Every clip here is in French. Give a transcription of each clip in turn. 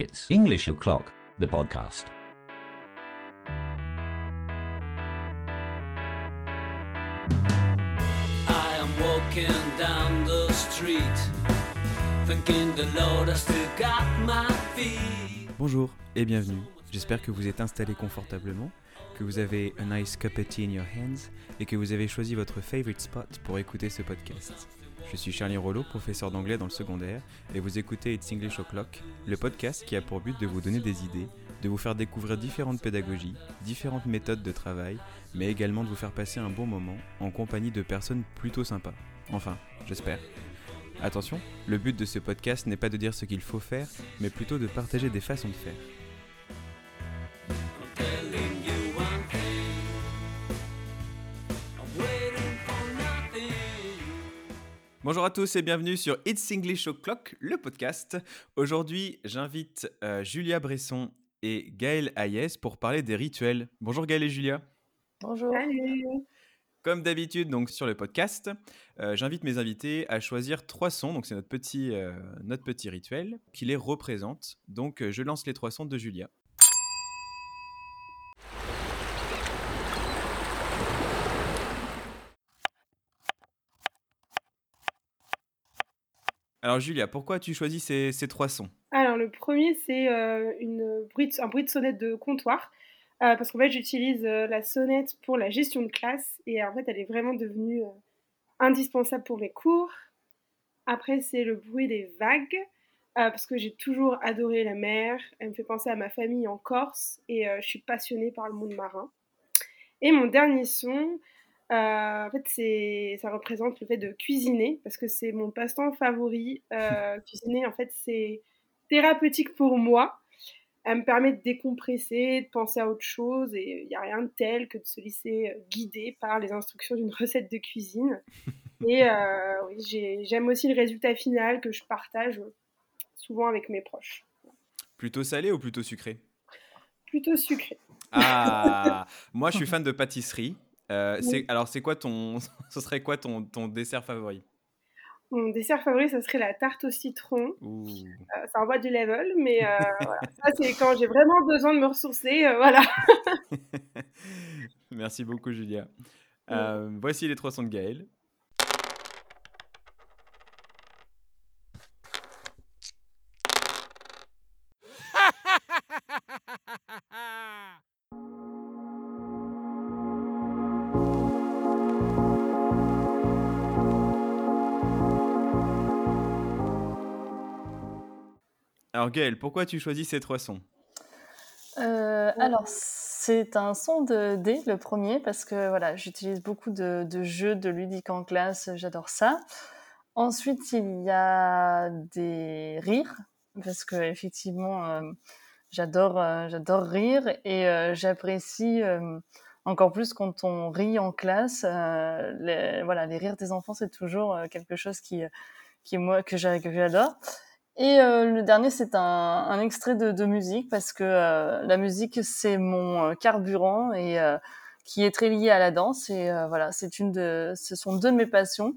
It's English O'Clock, the podcast. I am walking down the street, thinking the Lord has still got my feet. Bonjour et bienvenue. J'espère que vous êtes installé confortablement, que vous avez a nice cup of tea in your hands et que vous avez choisi votre favorite spot pour écouter ce podcast. Je suis Charlie Rollo, professeur d'anglais dans le secondaire, et vous écoutez It's English O'Clock, le podcast qui a pour but de vous donner des idées, de vous faire découvrir différentes pédagogies, différentes méthodes de travail, mais également de vous faire passer un bon moment en compagnie de personnes plutôt sympas. Enfin, j'espère. Attention, le but de ce podcast n'est pas de dire ce qu'il faut faire, mais plutôt de partager des façons de faire. Bonjour à tous et bienvenue sur It's English O'Clock, le podcast. Aujourd'hui, j'invite euh, Julia Bresson et Gaël Hayes pour parler des rituels. Bonjour Gaël et Julia. Bonjour. Comme d'habitude, donc sur le podcast, euh, j'invite mes invités à choisir trois sons. Donc c'est notre petit, euh, notre petit rituel qui les représente. Donc euh, je lance les trois sons de Julia. Alors Julia, pourquoi tu choisis ces, trois sons? Alors le premier c'est euh, un bruit de sonnette de comptoir euh, parce qu'en fait j'utilise euh, la sonnette pour la gestion de classe et en fait elle est vraiment devenue indispensable pour mes cours. Après c'est le bruit des vagues parce que j'ai toujours adoré la mer. Elle me fait penser à ma famille en Corse et je suis passionnée par le monde marin. Et mon dernier son, en fait, c'est, ça représente le fait de cuisiner parce que c'est mon passe-temps favori. Euh, cuisiner, en fait, c'est thérapeutique pour moi. Elle me permet de décompresser, de penser à autre chose et il n'y a rien de tel que de se laisser euh, guider par les instructions d'une recette de cuisine. Et euh, oui, j'ai- j'aime aussi le résultat final que je partage souvent avec mes proches. Plutôt salé ou plutôt sucré? Plutôt sucré. Ah, moi je suis fan de pâtisserie. Euh, alors c'est quoi ton, ce serait quoi ton, ton dessert favori? Mon dessert favori, ça serait la tarte au citron. Ouh. Euh, ça envoie du level, mais euh, voilà. ça c'est quand j'ai vraiment besoin de me ressourcer, voilà. Merci beaucoup Julia. Voici les trois sons de Gaël. Alors Gaël, pourquoi tu choisis ces trois sons? Euh, alors, c'est un son de D, le premier, parce que voilà, j'utilise beaucoup de, jeux de ludiques en classe, j'adore ça. Ensuite, il y a des rires, parce que effectivement, euh, j'adore, euh, j'adore rire et j'apprécie encore plus quand on rit en classe. les, voilà, les rires des enfants, c'est toujours quelque chose qui, qui moi que j'adore. Et euh, le dernier, c'est un, un extrait de, de musique parce que euh, la musique, c'est mon euh, carburant et euh, qui est très lié à la danse. Et euh, voilà, c'est une de, ce sont deux de mes passions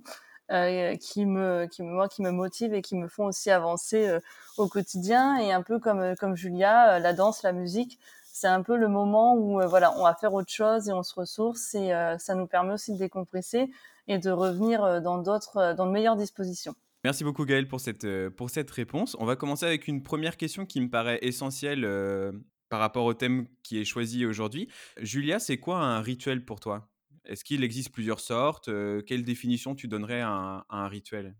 euh, qui me, qui me, moi, qui me motivent et qui me font aussi avancer au quotidien. Et un peu comme, comme Julia, la danse, la musique, c'est un peu le moment où voilà, on va faire autre chose et on se ressource et ça nous permet aussi de décompresser et de revenir dans d'autres, dans de meilleures dispositions. Merci beaucoup Gaël pour cette, euh, pour cette réponse. On va commencer avec une première question qui me paraît essentielle euh, par rapport au thème qui est choisi aujourd'hui. Julia, c'est quoi un rituel pour toi? Est-ce qu'il existe plusieurs sortes? Euh, Quelle définition tu donnerais à un, à un rituel?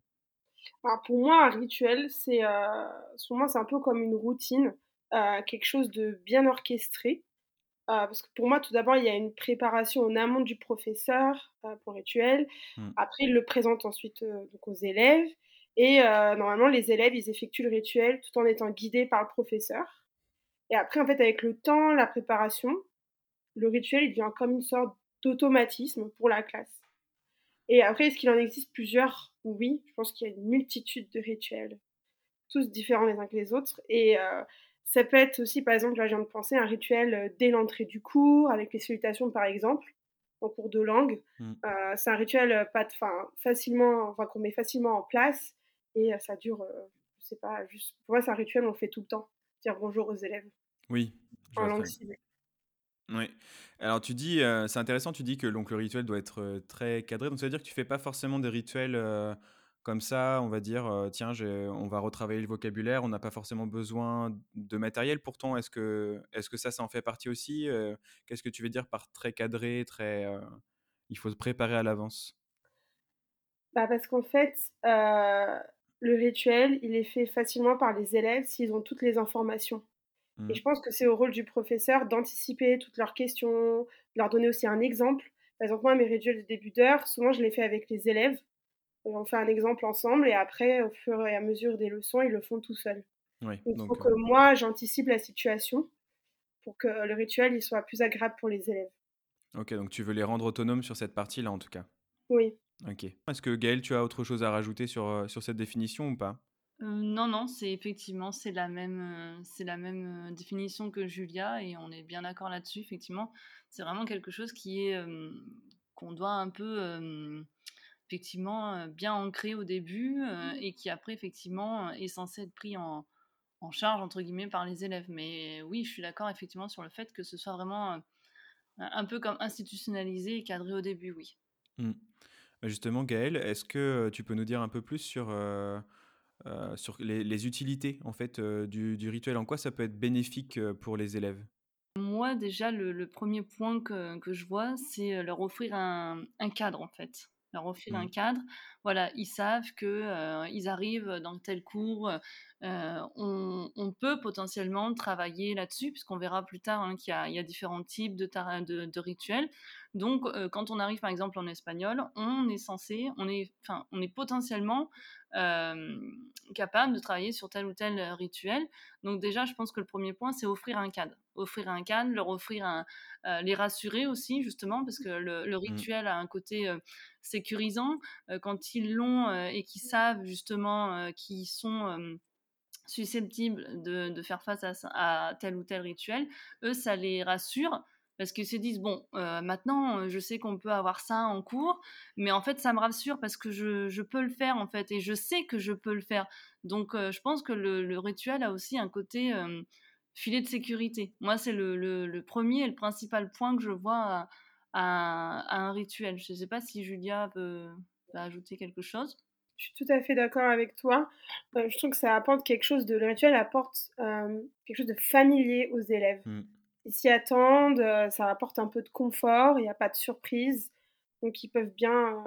Alors, pour moi, un rituel, c'est euh, c'est un peu comme une routine, quelque chose de bien orchestré. Euh, parce que pour moi, tout d'abord, il y a une préparation en amont du professeur euh, pour le rituel. Mm. Après, il le présente ensuite euh, donc aux élèves. Et euh, normalement, les élèves, ils effectuent le rituel tout en étant guidés par le professeur. Et après, en fait, avec le temps, la préparation, le rituel, il devient comme une sorte d'automatisme pour la classe. Et après, est-ce qu'il en existe plusieurs? Oui, je pense qu'il y a une multitude de rituels, tous différents les uns que les autres. Et euh, ça peut être aussi, par exemple, là, je viens de penser, un rituel euh, dès l'entrée du cours, avec les salutations, par exemple, en cours de langue. Mm. Euh, c'est un rituel pas facilement, enfin, qu'on met facilement en place, et euh, ça dure, euh, je sais pas, juste, pour moi, c'est un rituel, on le fait tout le temps. dire bonjour aux élèves Oui, en langue. Oui. Alors tu dis, euh, c'est intéressant, tu dis que donc, le rituel doit être euh, très cadré. Donc ça veut dire que tu fais pas forcément des rituels euh, comme ça, on va dire, tiens, j'ai- on va retravailler le vocabulaire, on n'a pas forcément besoin de matériel. Pourtant, est-ce que, est-ce que ça, ça en fait partie aussi Qu'est-ce que tu veux dire par très cadré, très... il faut se préparer à l'avance? Bah, parce qu'en fait, le rituel, il est fait facilement par les élèves s'ils ont toutes les informations. Et Mm. je pense que c'est au rôle du professeur d'anticiper toutes leurs questions, de leur donner aussi un exemple. Par exemple, moi, mes rituels de début d'heure, souvent, je les fais avec les élèves. On fait un exemple ensemble et après, au fur et à mesure des leçons, ils le font tout seuls. Oui, Donc, il faut que euh, moi, j'anticipe la situation pour que le rituel, il soit plus agréable pour les élèves. ok, donc tu veux les rendre autonomes sur cette partie-là, en tout cas. Oui. Ok. Est-ce que Gaël, tu as autre chose à rajouter sur, euh, sur cette définition ou pas? Euh, non, non, c'est effectivement c'est la même, euh, c'est la même définition que Julia et on est bien d'accord là-dessus. Effectivement, c'est vraiment quelque chose qui est euh, qu'on doit un peu euh, effectivement bien ancrer au début euh, et qui après effectivement est censé être pris en, en charge entre guillemets par les élèves. Mais oui, je suis d'accord effectivement sur le fait que ce soit vraiment euh, un peu comme institutionnalisé et cadré au début, oui. Mm. Justement, Gaël, est-ce que euh, tu peux nous dire un peu plus sur, euh, euh, sur les, les utilités en fait euh, du, du rituel? En quoi ça peut être bénéfique pour les élèves? Moi, déjà, le, le premier point que, que je vois, c'est leur offrir un, un cadre, en fait. Leur offrir un Mm. cadre. Voilà, ils savent que ils arrivent dans tel cours. Euh, on, on peut potentiellement travailler là-dessus, puisqu'on verra plus tard hein, qu'il y a, il y a différents types de, tar- de, de rituels. Donc, euh, quand on arrive, par exemple, en espagnol, on est censé, on est, enfin, on est potentiellement euh, capable de travailler sur tel ou tel rituel. Donc déjà, je pense que le premier point, c'est offrir un cadre. Offrir un cadre, leur offrir un... les rassurer aussi, justement, parce que le, le Mm. rituel a un côté sécurisant. Quand ils l'ont et qu'ils savent, justement, qu'ils sont... susceptibles de, faire face à, tel ou tel rituel, eux, ça les rassure parce qu'ils se disent, bon, euh, maintenant, euh, je sais qu'on peut avoir ça en cours, mais en fait, ça me rassure parce que je, peux le faire, en fait, et je sais que je peux le faire. Donc, euh, je pense que le, rituel a aussi un côté filet de sécurité. Moi, c'est le, premier et le principal point que je vois à, un rituel. Je ne sais pas si Julia peut ajouter quelque chose. Je suis tout à fait d'accord avec toi. Euh, je trouve que ça apporte quelque chose de... Le rituel apporte euh, quelque chose de familier aux élèves. Mm. Ils s'y attendent, euh, ça apporte un peu de confort, il n'y a pas de surprise. Donc ils peuvent bien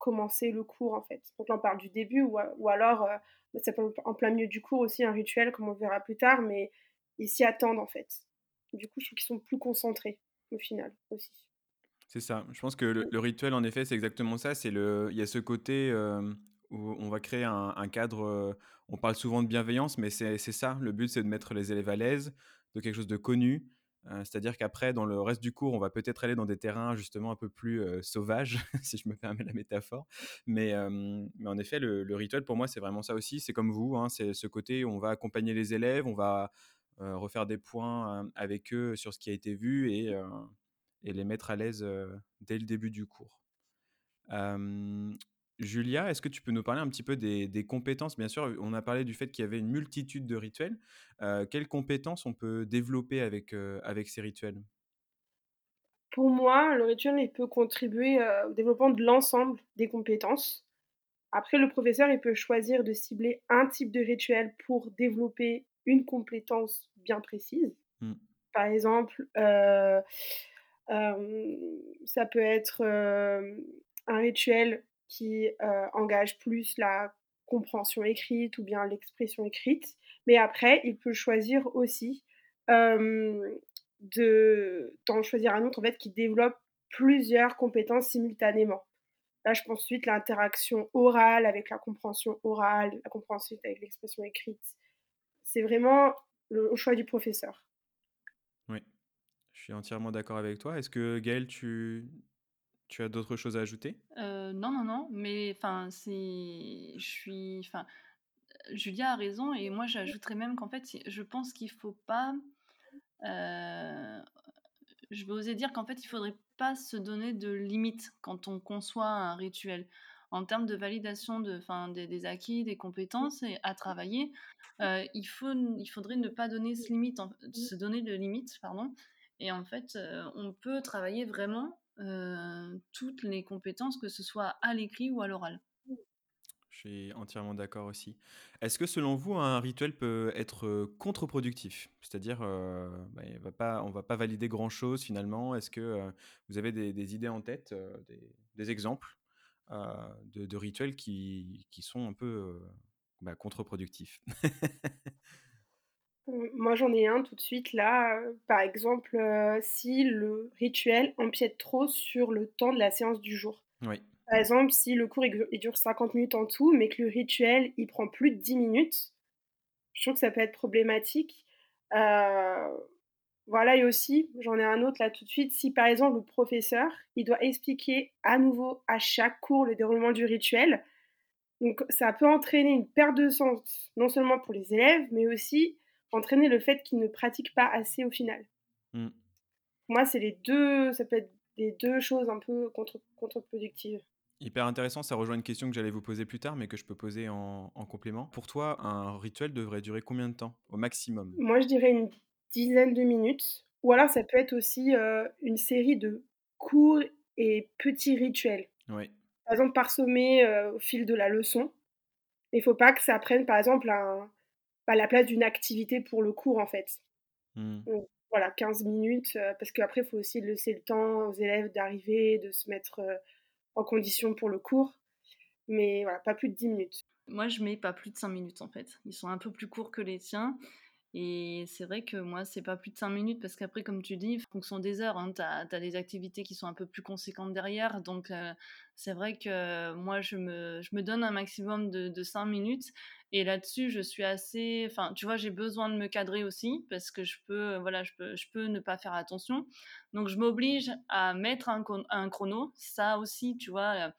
commencer le cours en fait. Donc là on parle du début ou, ou alors euh, ça peut en plein milieu du cours aussi un rituel comme on verra plus tard, mais ils s'y attendent en fait. Du coup je trouve qu'ils sont plus concentrés au final aussi. C'est ça. Je pense que le, le rituel, en effet, c'est exactement ça. C'est le, il y a ce côté euh, où on va créer un, un cadre. euh, on parle souvent de bienveillance, mais c'est ça. Le but, c'est de mettre les élèves à l'aise, de quelque chose de connu. Euh, C'est-à-dire qu'après, dans le reste du cours, on va peut-être aller dans des terrains justement un peu plus sauvages, si je me permets la métaphore. Mais, mais en effet, le, le rituel, pour moi, c'est vraiment ça aussi. C'est comme vous, hein, c'est ce côté où on va accompagner les élèves, on va refaire des points euh, avec eux sur ce qui a été vu et, et les mettre à l'aise dès le début du cours. Julia, est-ce que tu peux nous parler un petit peu des, des compétences? Bien sûr, on a parlé du fait qu'il y avait une multitude de rituels. Euh, quelles compétences on peut développer avec, euh, avec ces rituels? Pour moi, le rituel il peut contribuer euh, au développement de l'ensemble des compétences. Après, le professeur il peut choisir de cibler un type de rituel pour développer une compétence bien précise. Mm. Par exemple, ça peut être euh, un rituel qui euh, engage plus la compréhension écrite ou bien l'expression écrite. Mais après, il peut choisir aussi euh, de, d'en choisir un autre en fait, qui développe plusieurs compétences simultanément. Là, je pense ensuite l'interaction orale avec la compréhension orale, la compréhension avec l'expression écrite. C'est vraiment le, au choix du professeur. Je suis entièrement d'accord avec toi. Est-ce que Gaël, tu, as d'autres choses à ajouter? Euh, non, non, non, mais enfin, c'est, je suis, enfin, Julia a raison et moi j'ajouterais même qu'en fait, je pense qu'il faut pas, euh, je vais oser dire qu'en fait, il faudrait pas se donner de limites quand on conçoit un rituel. en termes de validation de, fin, des, des acquis, des compétences et à travailler, euh, il, faut, il faudrait ne pas donner ce limite, se donner de limites, pardon. Et en fait, euh, on peut travailler vraiment euh, toutes les compétences, que ce soit à l'écrit ou à l'oral. Je suis entièrement d'accord aussi. Est-ce que selon vous, un rituel peut être contre-productif? C'est-à-dire, bah, on on va pas valider grand-chose finalement. Est-ce que vous avez des, idées en tête, des, exemples de, rituels qui, qui, sont un peu bah, contre-productifs? Moi, j'en ai un tout de suite là. Par exemple, si le rituel empiète trop sur le temps de la séance du jour. Oui. Par exemple, si le cours il dure 50 minutes en tout, mais que le rituel il prend plus de 10 minutes, je trouve que ça peut être problématique. Euh, voilà, et aussi, j'en ai un autre là tout de suite, si par exemple le professeur, il doit expliquer à nouveau à chaque cours le déroulement du rituel, donc ça peut entraîner une perte de sens, non seulement pour les élèves, mais aussi entraîner le fait qu'ils ne pratiquent pas assez au final. Mmh. Moi, c'est les deux, ça peut être les deux choses un peu contre-productives. Hyper intéressant, ça rejoint une question que j'allais vous poser plus tard, mais que je peux poser en, complément. Pour toi, un rituel devrait durer combien de temps, au maximum? Moi, je dirais une dizaine de minutes. Ou alors, ça peut être aussi euh, une série de courts et petits rituels. Oui. Par exemple, parsommer euh, au fil de la leçon. Mais il ne faut pas que ça prenne, par exemple, un, bah, la place d'une activité pour le cours, en fait. Mmh. voilà, 15 minutes, euh, parce qu'après, il faut aussi laisser le temps aux élèves d'arriver, de se mettre en condition pour le cours. Mais voilà, pas plus de 10 minutes. Moi, je mets pas plus de 5 minutes en fait. Ils sont un peu plus courts que les tiens. Et c'est vrai que moi, c'est pas plus de 5 minutes parce qu'après, comme tu dis, en fonction des heures, hein, tu as, des activités qui sont un peu plus conséquentes derrière. Donc, euh, c'est vrai que moi, je me, je me, donne un maximum de, de 5 minutes. Et là-dessus, je suis assez. Enfin, tu vois, j'ai besoin de me cadrer aussi parce que je peux, voilà, je peux, je peux ne pas faire attention. Donc, je m'oblige à mettre un, chrono. Ça aussi, tu vois,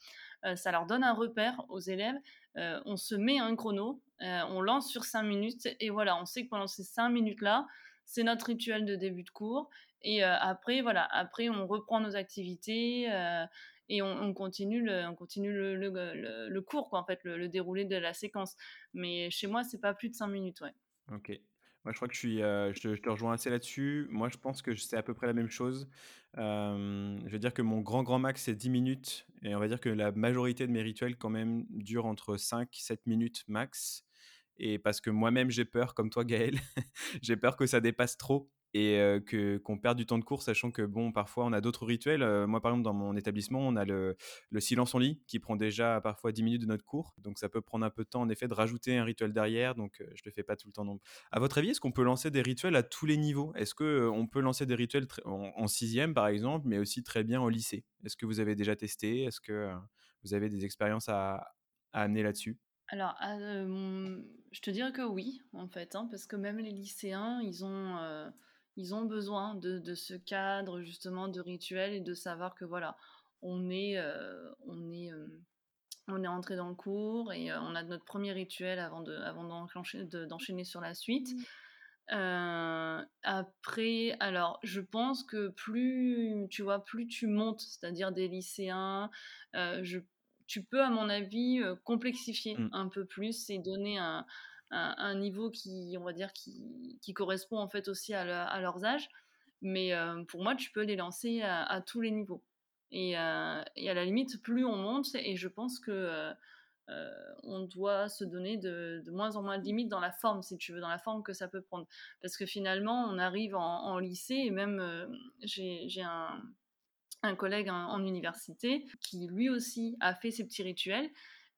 euh, ça leur donne un repère aux élèves. Euh, on se met un chrono, euh, on lance sur 5 minutes et voilà, on sait que pendant ces 5 minutes-là, c'est notre rituel de début de cours. Et après, voilà, après, on reprend nos activités et on, continue le, on continue le, cours, quoi, en fait, le, déroulé de la séquence. Mais chez moi, c'est pas plus de 5 minutes, ouais. Ok. Moi, je crois que euh, je, te, rejoins assez là-dessus. Moi, je pense que c'est à peu près la même chose. Je veux dire que mon grand, grand max, c'est 10 minutes. Et on va dire que la majorité de mes rituels, quand même, durent entre 5 7 minutes max. Et parce que moi-même, j'ai peur, comme toi, Gaël, j'ai peur que ça dépasse trop et que qu'on perde du temps de cours, sachant que bon, parfois on a d'autres rituels. moi, par exemple, dans mon établissement, on a le, le, silence en lit qui prend déjà parfois 10 minutes de notre cours, donc ça peut prendre un peu de temps en effet de rajouter un rituel derrière. Donc je le fais pas tout le temps. Non. À votre avis, est-ce qu'on peut lancer des rituels à tous les niveaux? Est-ce que on peut lancer des rituels en, sixième, par exemple, mais aussi très bien au lycée? Est-ce que vous avez déjà testé? Est-ce que vous avez des expériences à, amener là-dessus? Alors, je te dirais que oui, en fait, hein, parce que même les lycéens, ils ont, ils ont besoin de, ce cadre justement de rituel et de savoir que voilà, on est, euh, on est, euh, on est entré dans le cours et euh, on a notre premier rituel avant de, avant d'enchaîner sur la suite. Mmh. après, alors, je pense que plus tu vois, plus tu montes, c'est-à-dire des lycéens, je, tu peux, à mon avis, complexifier mmh. un peu plus et donner un, un, niveau qui, on va dire, qui, correspond en fait aussi à, à leurs âges. Mais euh, pour moi, tu peux les lancer à, tous les niveaux. Et, euh, et, à la limite, plus on monte, et je pense que euh, on doit se donner de, moins en moins de limites dans la forme, si tu veux, dans la forme que ça peut prendre. Parce que finalement, on arrive en, lycée, et même j'ai un, collègue en, université qui lui aussi a fait ses petits rituels.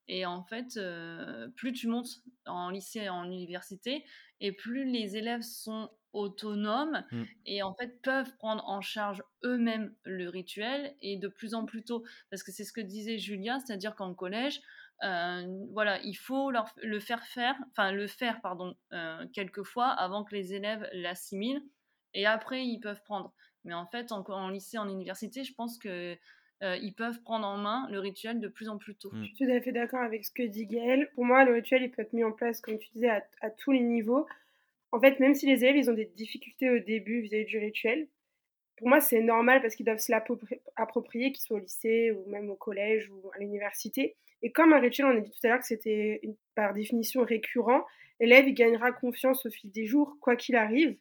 Et en fait, euh, plus tu montes en lycée et en université, et plus les élèves sont autonomes mmh. et en fait peuvent prendre en charge eux-mêmes le rituel et de plus en plus tôt. Parce que c'est ce que disait Julia, c'est-à-dire qu'en collège, euh, voilà, il faut leur, le faire faire, enfin le faire, pardon, euh, quelques fois avant que les élèves l'assimilent et après ils peuvent prendre. Mais en fait, en, en lycée, en université, je pense que euh, ils peuvent prendre en main le rituel de plus en plus tôt. Je suis tout à fait d'accord avec ce que dit Gaëlle. Pour moi, le rituel, il peut être mis en place, comme tu disais, à, tous les niveaux. En fait, même si les élèves, ils ont des difficultés au début vis-à-vis du rituel, pour moi, c'est normal parce qu'ils doivent se l'approprier, qu'ils soient au lycée ou même au collège ou à l'université. Et comme un rituel, on a dit tout à l'heure que c'était par définition récurrent, l'élève il gagnera confiance au fil des jours, quoi qu'il arrive.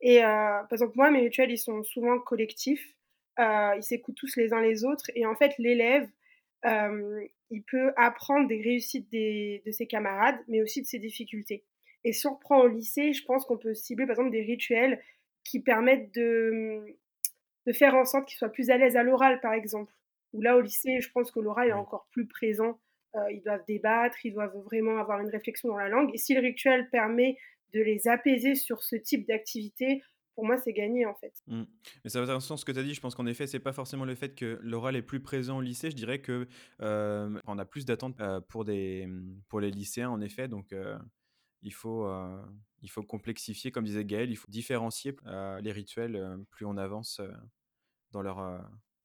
Et par exemple, moi, mes rituels, ils sont souvent collectifs. Ils s'écoutent tous les uns les autres. Et en fait, l'élève, il peut apprendre des réussites de ses camarades, mais aussi de ses difficultés. Et si on reprend au lycée, je pense qu'on peut cibler par exemple des rituels qui permettent de, de faire en sorte qu'ils soient plus à l'aise à l'oral, par exemple. Ou là, au lycée, je pense que l'oral est encore plus présent. Euh, ils doivent débattre, ils doivent vraiment avoir une réflexion dans la langue. Et si le rituel permet de les apaiser sur ce type d'activité, pour moi, c'est gagné en fait. Mmh. Mais ça va dans le sens ce que tu as dit. Je pense qu'en effet, c'est pas forcément le fait que l'oral est plus présent au lycée. Je dirais que on a plus d'attentes pour des pour les lycéens en effet. Donc il faut il faut complexifier, comme disait Gaël, il faut différencier les rituels plus on avance dans leur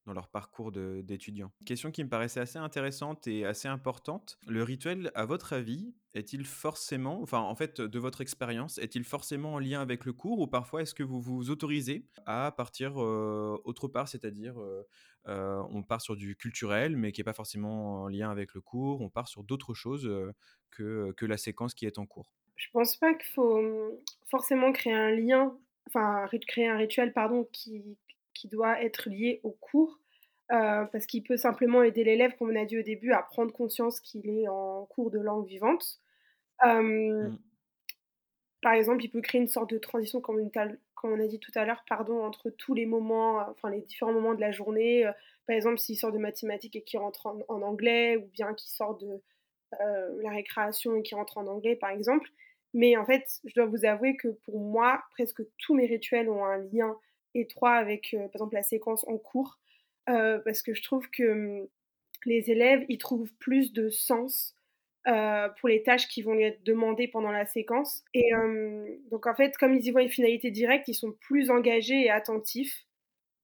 dans leur parcours d'étudiants. Question qui me paraissait assez intéressante et assez importante. Le rituel, à votre avis, est-il forcément, enfin en fait de votre expérience, est-il forcément en lien avec le cours ou parfois est-ce que vous vous autorisez à partir euh, autre part, c'est-à-dire euh, euh, on part sur du culturel mais qui n'est pas forcément en lien avec le cours, on part sur d'autres choses que, que la séquence qui est en cours? Je pense pas qu'il faut hum, forcément créer un lien, enfin créer un rituel pardon qui, qui doit être lié au cours. Euh, parce qu'il peut simplement aider l'élève, comme on a dit au début, à prendre conscience qu'il est en cours de langue vivante. Euh, mmh. Par exemple, il peut créer une sorte de transition, comme, on a dit tout à l'heure, pardon, entre tous les moments, enfin les différents moments de la journée. Euh, par exemple, s'il sort de mathématiques et qu'il rentre en, anglais, ou bien qu'il sort de la récréation et qu'il rentre en anglais, par exemple. Mais en fait, je dois vous avouer que pour moi, presque tous mes rituels ont un lien étroit avec, par exemple, la séquence en cours. Euh, parce que je trouve que hum, les élèves, ils trouvent plus de sens euh, pour les tâches qui vont lui être demandées pendant la séquence. Et hum, donc en fait, comme ils y voient une finalité directe, ils sont plus engagés et attentifs.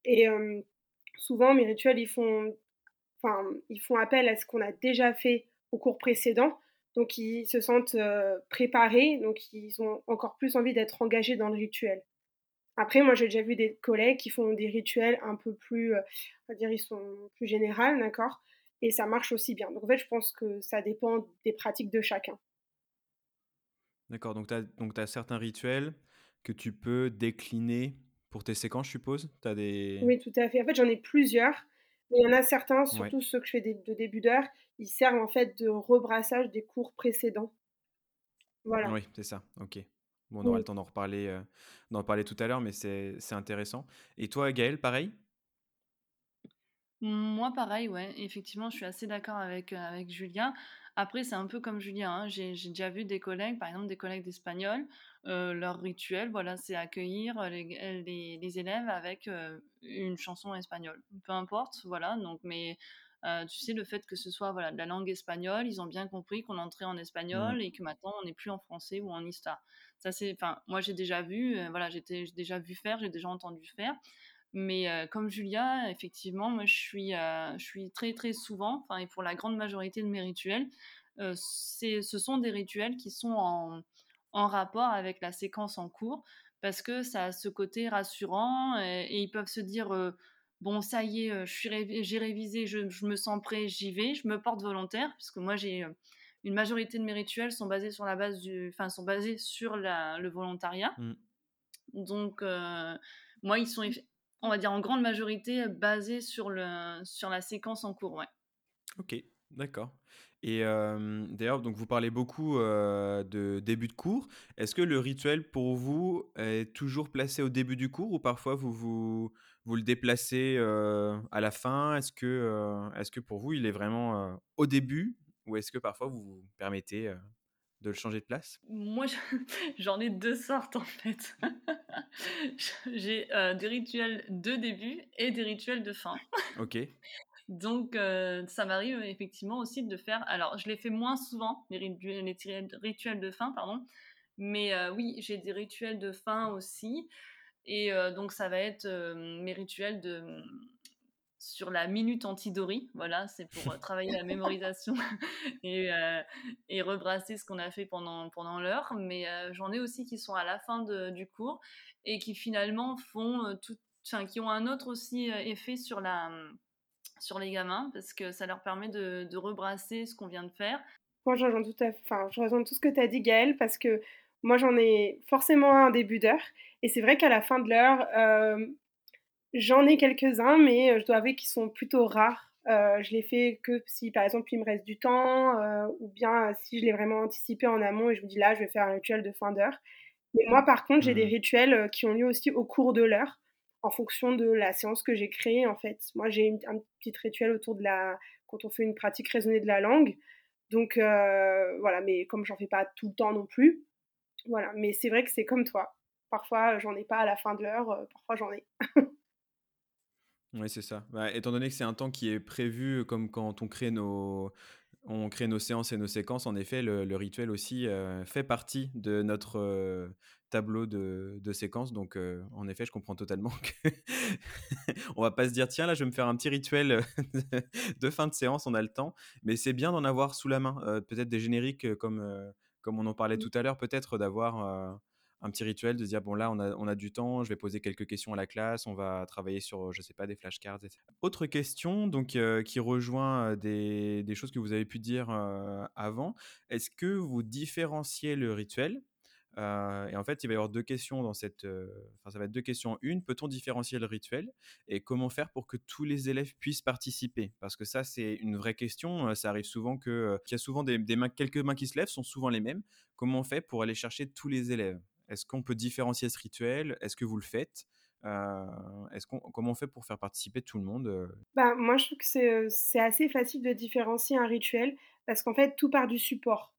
Et hum, souvent, mes rituels, ils font, enfin, ils font appel à ce qu'on a déjà fait au cours précédent. Donc ils se sentent euh, préparés, donc ils ont encore plus envie d'être engagés dans le rituel. Après, moi, j'ai déjà vu des collègues qui font des rituels un peu plus, euh, on va dire, ils sont plus généraux, d'accord? Et ça marche aussi bien. Donc, en fait, je pense que ça dépend des pratiques de chacun. D'accord, donc tu as, certains rituels que tu peux décliner pour tes séquences, je suppose? As des... Oui, tout à fait. En fait, j'en ai plusieurs. Mais il y en a certains, surtout ceux que je fais de début d'heure, ils servent en fait de rebrassage des cours précédents. Voilà. Oui, c'est ça, ok on aura le temps d'en reparler, euh, d'en parler tout à l'heure, mais c'est intéressant. Et toi, Gaël, pareil? Moi, pareil, ouais. Effectivement, je suis assez d'accord avec, euh, avec Julien. Après, c'est un peu comme Julien. Hein. J'ai déjà vu des collègues, par exemple des collègues d'espagnol, euh, leur rituel, voilà, c'est accueillir les, les, élèves avec une chanson espagnole. Peu importe, voilà. Donc, mais tu sais, le fait que ce soit voilà, de la langue espagnole, ils ont bien compris qu'on entrait en espagnol mmh. et que maintenant on n'est plus en français ou en histoire. Ça, c'est, enfin, moi j'ai déjà vu, voilà, j'ai déjà vu faire, j'ai déjà entendu faire. Mais comme Julia, effectivement, moi je suis, je suis très très souvent, et pour la grande majorité de mes rituels, ce sont des rituels qui sont en, en rapport avec la séquence en cours parce que ça a ce côté rassurant et, et ils peuvent se dire bon, ça y est, j'ai révisé, je, me sens prêt, j'y vais, je me porte volontaire, puisque moi, j'ai une majorité de mes rituels sont basés sur la base du, enfin, sont basés sur le volontariat. Mmh. Donc, moi, ils sont, on va dire, en grande majorité basés sur, le, sur la séquence en cours, ouais. Ok, d'accord. Et d'ailleurs, donc vous parlez beaucoup de début de cours. Est-ce que le rituel pour vous est toujours placé au début du cours ou parfois vous vous, vous le déplacez à la fin? Est-ce que, est que pour vous il est vraiment au début? Ou est-ce que parfois vous vous permettez de le changer de place? Moi, j'en ai deux sortes en fait. J'ai des rituels de début et des rituels de fin. Ok. Donc, ça m'arrive effectivement aussi de faire. Alors, je les fais moins souvent, les, rituels, de fin, pardon. Mais oui, j'ai des rituels de fin aussi. Et donc, ça va être mes rituels de sur la minute anti-Dory. Voilà, c'est pour travailler la mémorisation et, rebrasser ce qu'on a fait pendant, pendant l'heure. Mais j'en ai aussi qui sont à la fin du cours et qui finalement font tout, enfin, qui ont un autre aussi effet sur la sur les gamins parce que ça leur permet de, de rebrasser ce qu'on vient de faire. Moi, je rejoins tout, à, enfin, je rejoins tout ce que tu as dit, Gaëlle, parce que moi, j'en ai forcément un début d'heure. Et c'est vrai qu'à la fin de l'heure, euh, j'en ai quelques-uns, mais euh, je dois avouer qu'ils sont plutôt rares. Euh, je les fais que si, par exemple, il me reste du temps, ou bien si je l'ai vraiment anticipé en amont et je me dis là, je vais faire un rituel de fin d'heure. Mais moi, par contre, j'ai des mmh. rituels qui ont lieu aussi au cours de l'heure, en fonction de la séance que j'ai créée, en fait. Moi, j'ai un petit rituel autour de la... quand on fait une pratique raisonnée de la langue. Donc, voilà, mais comme j'en fais pas tout le temps non plus, voilà, mais c'est vrai que c'est comme toi. Parfois, j'en ai pas à la fin de l'heure, euh, parfois j'en ai. oui, c'est ça. Bah, étant donné que c'est un temps qui est prévu, comme quand on crée nos, on crée nos séances et nos séquences, en effet, le, rituel aussi euh, fait partie de notre euh, tableau de, de, séquences. Donc, en effet, je comprends totalement que on va pas se dire tiens là, je vais me faire un petit rituel de fin de séance. On a le temps, mais c'est bien d'en avoir sous la main. Peut-être des génériques comme comme on en parlait mmh. tout à l'heure, peut-être d'avoir un petit rituel, de dire, bon là, on a, on a, du temps, je vais poser quelques questions à la classe, on va travailler sur, je sais pas, des flashcards, etc. Autre question, donc, qui rejoint des, des, choses que vous avez pu dire avant, est-ce que vous différenciez le rituel euh, et en fait, il va y avoir deux questions dans cette. Euh, enfin, ça va être deux questions. Une, peut-on différencier le rituel Et comment faire pour que tous les élèves puissent participer? Parce que ça, c'est une vraie question. Euh, ça arrive souvent que qu'il y a souvent des, mains, quelques mains qui se lèvent, sont souvent les mêmes. Comment on fait pour aller chercher tous les élèves? Est-ce qu'on peut différencier ce rituel? Est-ce que vous le faites? Est-ce qu'on, comment on fait pour faire participer tout le monde bah, Moi, je trouve que c'est, assez facile de différencier un rituel parce qu'en fait, tout part du support,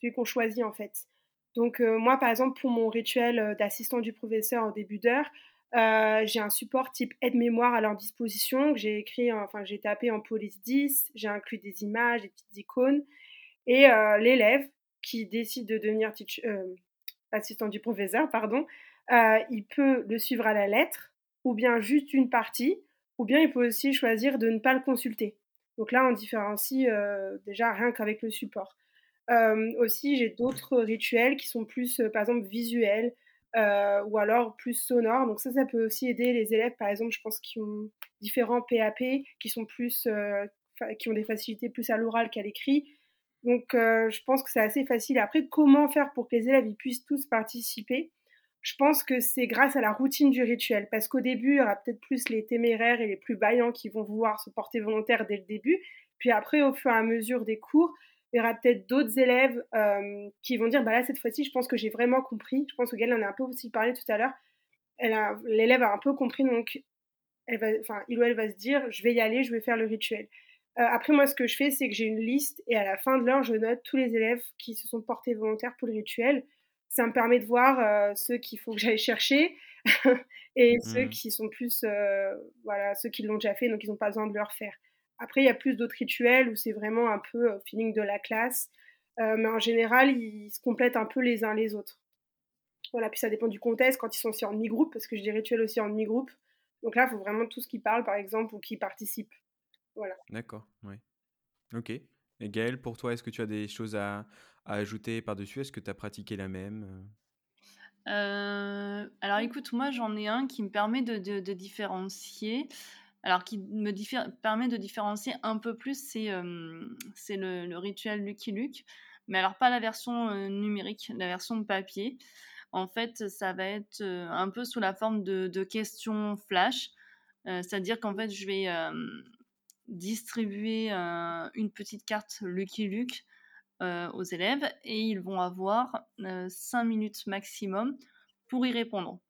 celui qu'on choisit en fait. Donc euh, moi, par exemple, pour mon rituel euh, d'assistant du professeur en début d'heure, euh, j'ai un support type aide-mémoire à leur disposition que j'ai écrit, enfin j'ai tapé en police 10, j'ai inclus des images, des petites icônes, et l'élève qui décide de devenir assistant du professeur, pardon, il peut le suivre à la lettre, ou bien juste une partie, ou bien il peut aussi choisir de ne pas le consulter. Donc là, on différencie déjà rien qu'avec le support. Euh, aussi, j'ai d'autres rituels qui sont plus, euh, par exemple, visuels euh, ou alors plus sonores. Donc ça, ça peut aussi aider les élèves, par exemple, je pense, qui ont différents PAP, qui sont plus, qui ont des facilités plus à l'oral qu'à l'écrit. Donc, je pense que c'est assez facile. Après, comment faire pour que les élèves ils puissent tous participer? Je pense que c'est grâce à la routine du rituel. Parce qu'au début, il y aura peut-être plus les téméraires et les plus vaillants qui vont vouloir se porter volontaire dès le début. Puis après, au fur et à mesure des cours, il y aura peut-être d'autres élèves euh, qui vont dire bah là cette fois-ci je pense que j'ai vraiment compris. Je pense que Gaëlle en a un peu aussi parlé tout à l'heure. L'élève a un peu compris donc elle va enfin il ou elle va se dire je vais y aller je vais faire le rituel. Euh, après moi ce que je fais c'est que j'ai une liste et à la fin de l'heure je note tous les élèves qui se sont portés volontaires pour le rituel. Ça me permet de voir euh, ceux qu'il faut que j'aille chercher et ceux mmh. qui sont plus voilà ceux qui l'ont déjà fait donc ils n'ont pas besoin de le refaire après, il y a plus d'autres rituels où c'est vraiment un peu euh, feeling de la classe. Euh, mais en général, ils se complètent un peu les uns les autres. Voilà, puis ça dépend du contexte, quand ils sont aussi en demi-groupe, parce que j'ai des rituels aussi en demi-groupe. Donc là, il faut vraiment tous qui parlent, par exemple, ou qui participent. Voilà. D'accord, oui. Ok. Et Gaëlle, pour toi, est-ce que tu as des choses à, ajouter par-dessus? Est-ce que tu as pratiqué la même euh, Alors écoute, moi j'en ai un qui me permet de, de différencier alors qui me permet de différencier un peu plus, c'est le, rituel Lucky Luke, mais alors pas la version numérique, la version papier. En fait, ça va être un peu sous la forme de, questions flash, c'est-à-dire qu'en fait, je vais distribuer une petite carte Lucky Luke aux élèves et ils vont avoir 5 minutes maximum pour y répondre.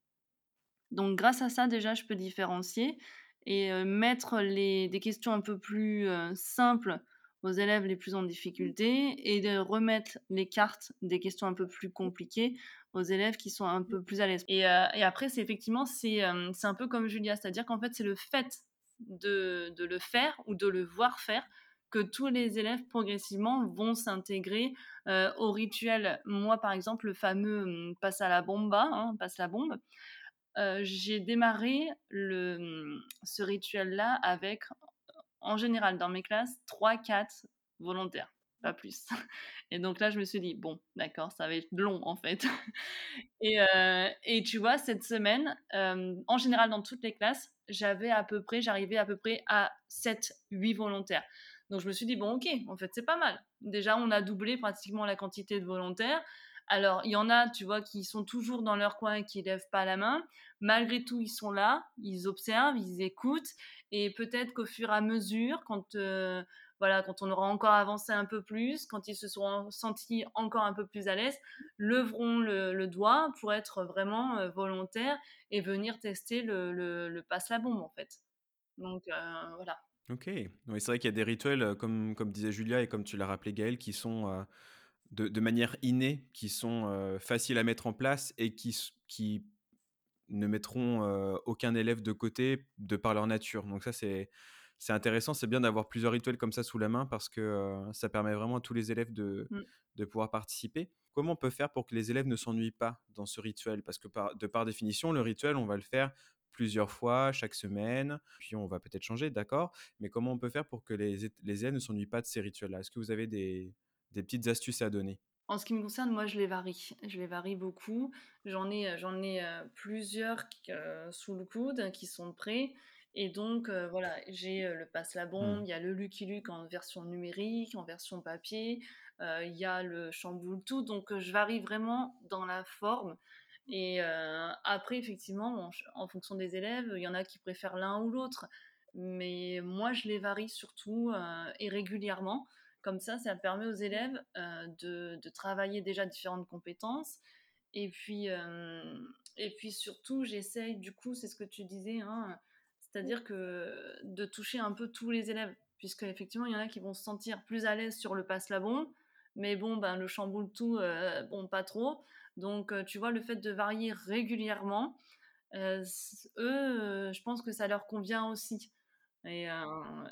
Donc grâce à ça, déjà, je peux différencier et mettre les, des questions un peu plus simples aux élèves les plus en difficulté et de remettre les cartes des questions un peu plus compliquées aux élèves qui sont un peu plus à l'aise. Et, et, après, c'est effectivement, c'est un peu comme Julia, c'est-à-dire qu'en fait, c'est le fait de, de, le faire ou de le voir faire que tous les élèves progressivement vont s'intégrer au rituel. Moi, par exemple, le fameux passe à la bomba, hein, passe la bombe, j'ai démarré mmh, ce rituel-là avec, en général, dans mes classes, 3-4 volontaires. pas plus. Et donc là, je me suis dit, bon, d'accord, ça va être long en fait. Et, tu vois, cette semaine, en général, dans toutes les classes, j'avais à peu près, j'arrivais à peu près à 7, 8 volontaires. Donc je me suis dit, bon, ok, en fait, c'est pas mal. Déjà, on a doublé pratiquement la quantité de volontaires. Alors, il y en a, tu vois, qui sont toujours dans leur coin et qui lèvent pas la main. Malgré tout, ils sont là, ils observent, ils écoutent. Et peut-être qu'au fur et à mesure, quand, euh, voilà, quand on aura encore avancé un peu plus, quand ils se seront sentis encore un peu plus à l'aise, leveront le, doigt pour être vraiment euh, volontaires et venir tester le, passe-la-bombe, en fait. Donc, euh, voilà. Ok. Oui, c'est vrai qu'il y a des rituels, comme, comme disait Julia et comme tu l'as rappelé Gaël, qui sont de, de, manière innée, qui sont faciles à mettre en place et qui, qui ne mettront aucun élève de côté de par leur nature. Donc ça, c'est c'est intéressant, c'est bien d'avoir plusieurs rituels comme ça sous la main parce que ça permet vraiment à tous les élèves de, mmh. de, pouvoir participer. Comment on peut faire pour que les élèves ne s'ennuient pas dans ce rituel? Parce que par, de par définition, le rituel, on va le faire plusieurs fois chaque semaine, puis on va peut-être changer, d'accord? Mais comment on peut faire pour que les, les élèves ne s'ennuient pas de ces rituels-là? Est-ce que vous avez des, des petites astuces à donner en ce qui me concerne, moi, je les varie. Je les varie beaucoup. J'en ai, j'en ai plusieurs sous le coude qui sont prêts. Et donc, voilà, j'ai le passe-la bombe, mmh. il y a le Lucky Luke en version numérique, en version papier, il y a le chamboule tout. Donc, je varie vraiment dans la forme. Et après, effectivement, en, fonction des élèves, il y en a qui préfèrent l'un ou l'autre. Mais moi, je les varie surtout et régulièrement. Comme ça, ça permet aux élèves euh, de, travailler déjà différentes compétences. Et puis, euh, et puis surtout, j'essaye, du coup, c'est ce que tu disais, hein, c'est-à-dire que de toucher un peu tous les élèves, puisque effectivement, il y en a qui vont se sentir plus à l'aise sur le passe-la-bombe, mais bon, ben, le chamboule tout, euh, bon, pas trop. Donc, tu vois, le fait de varier régulièrement, eux, je pense que ça leur convient aussi. Et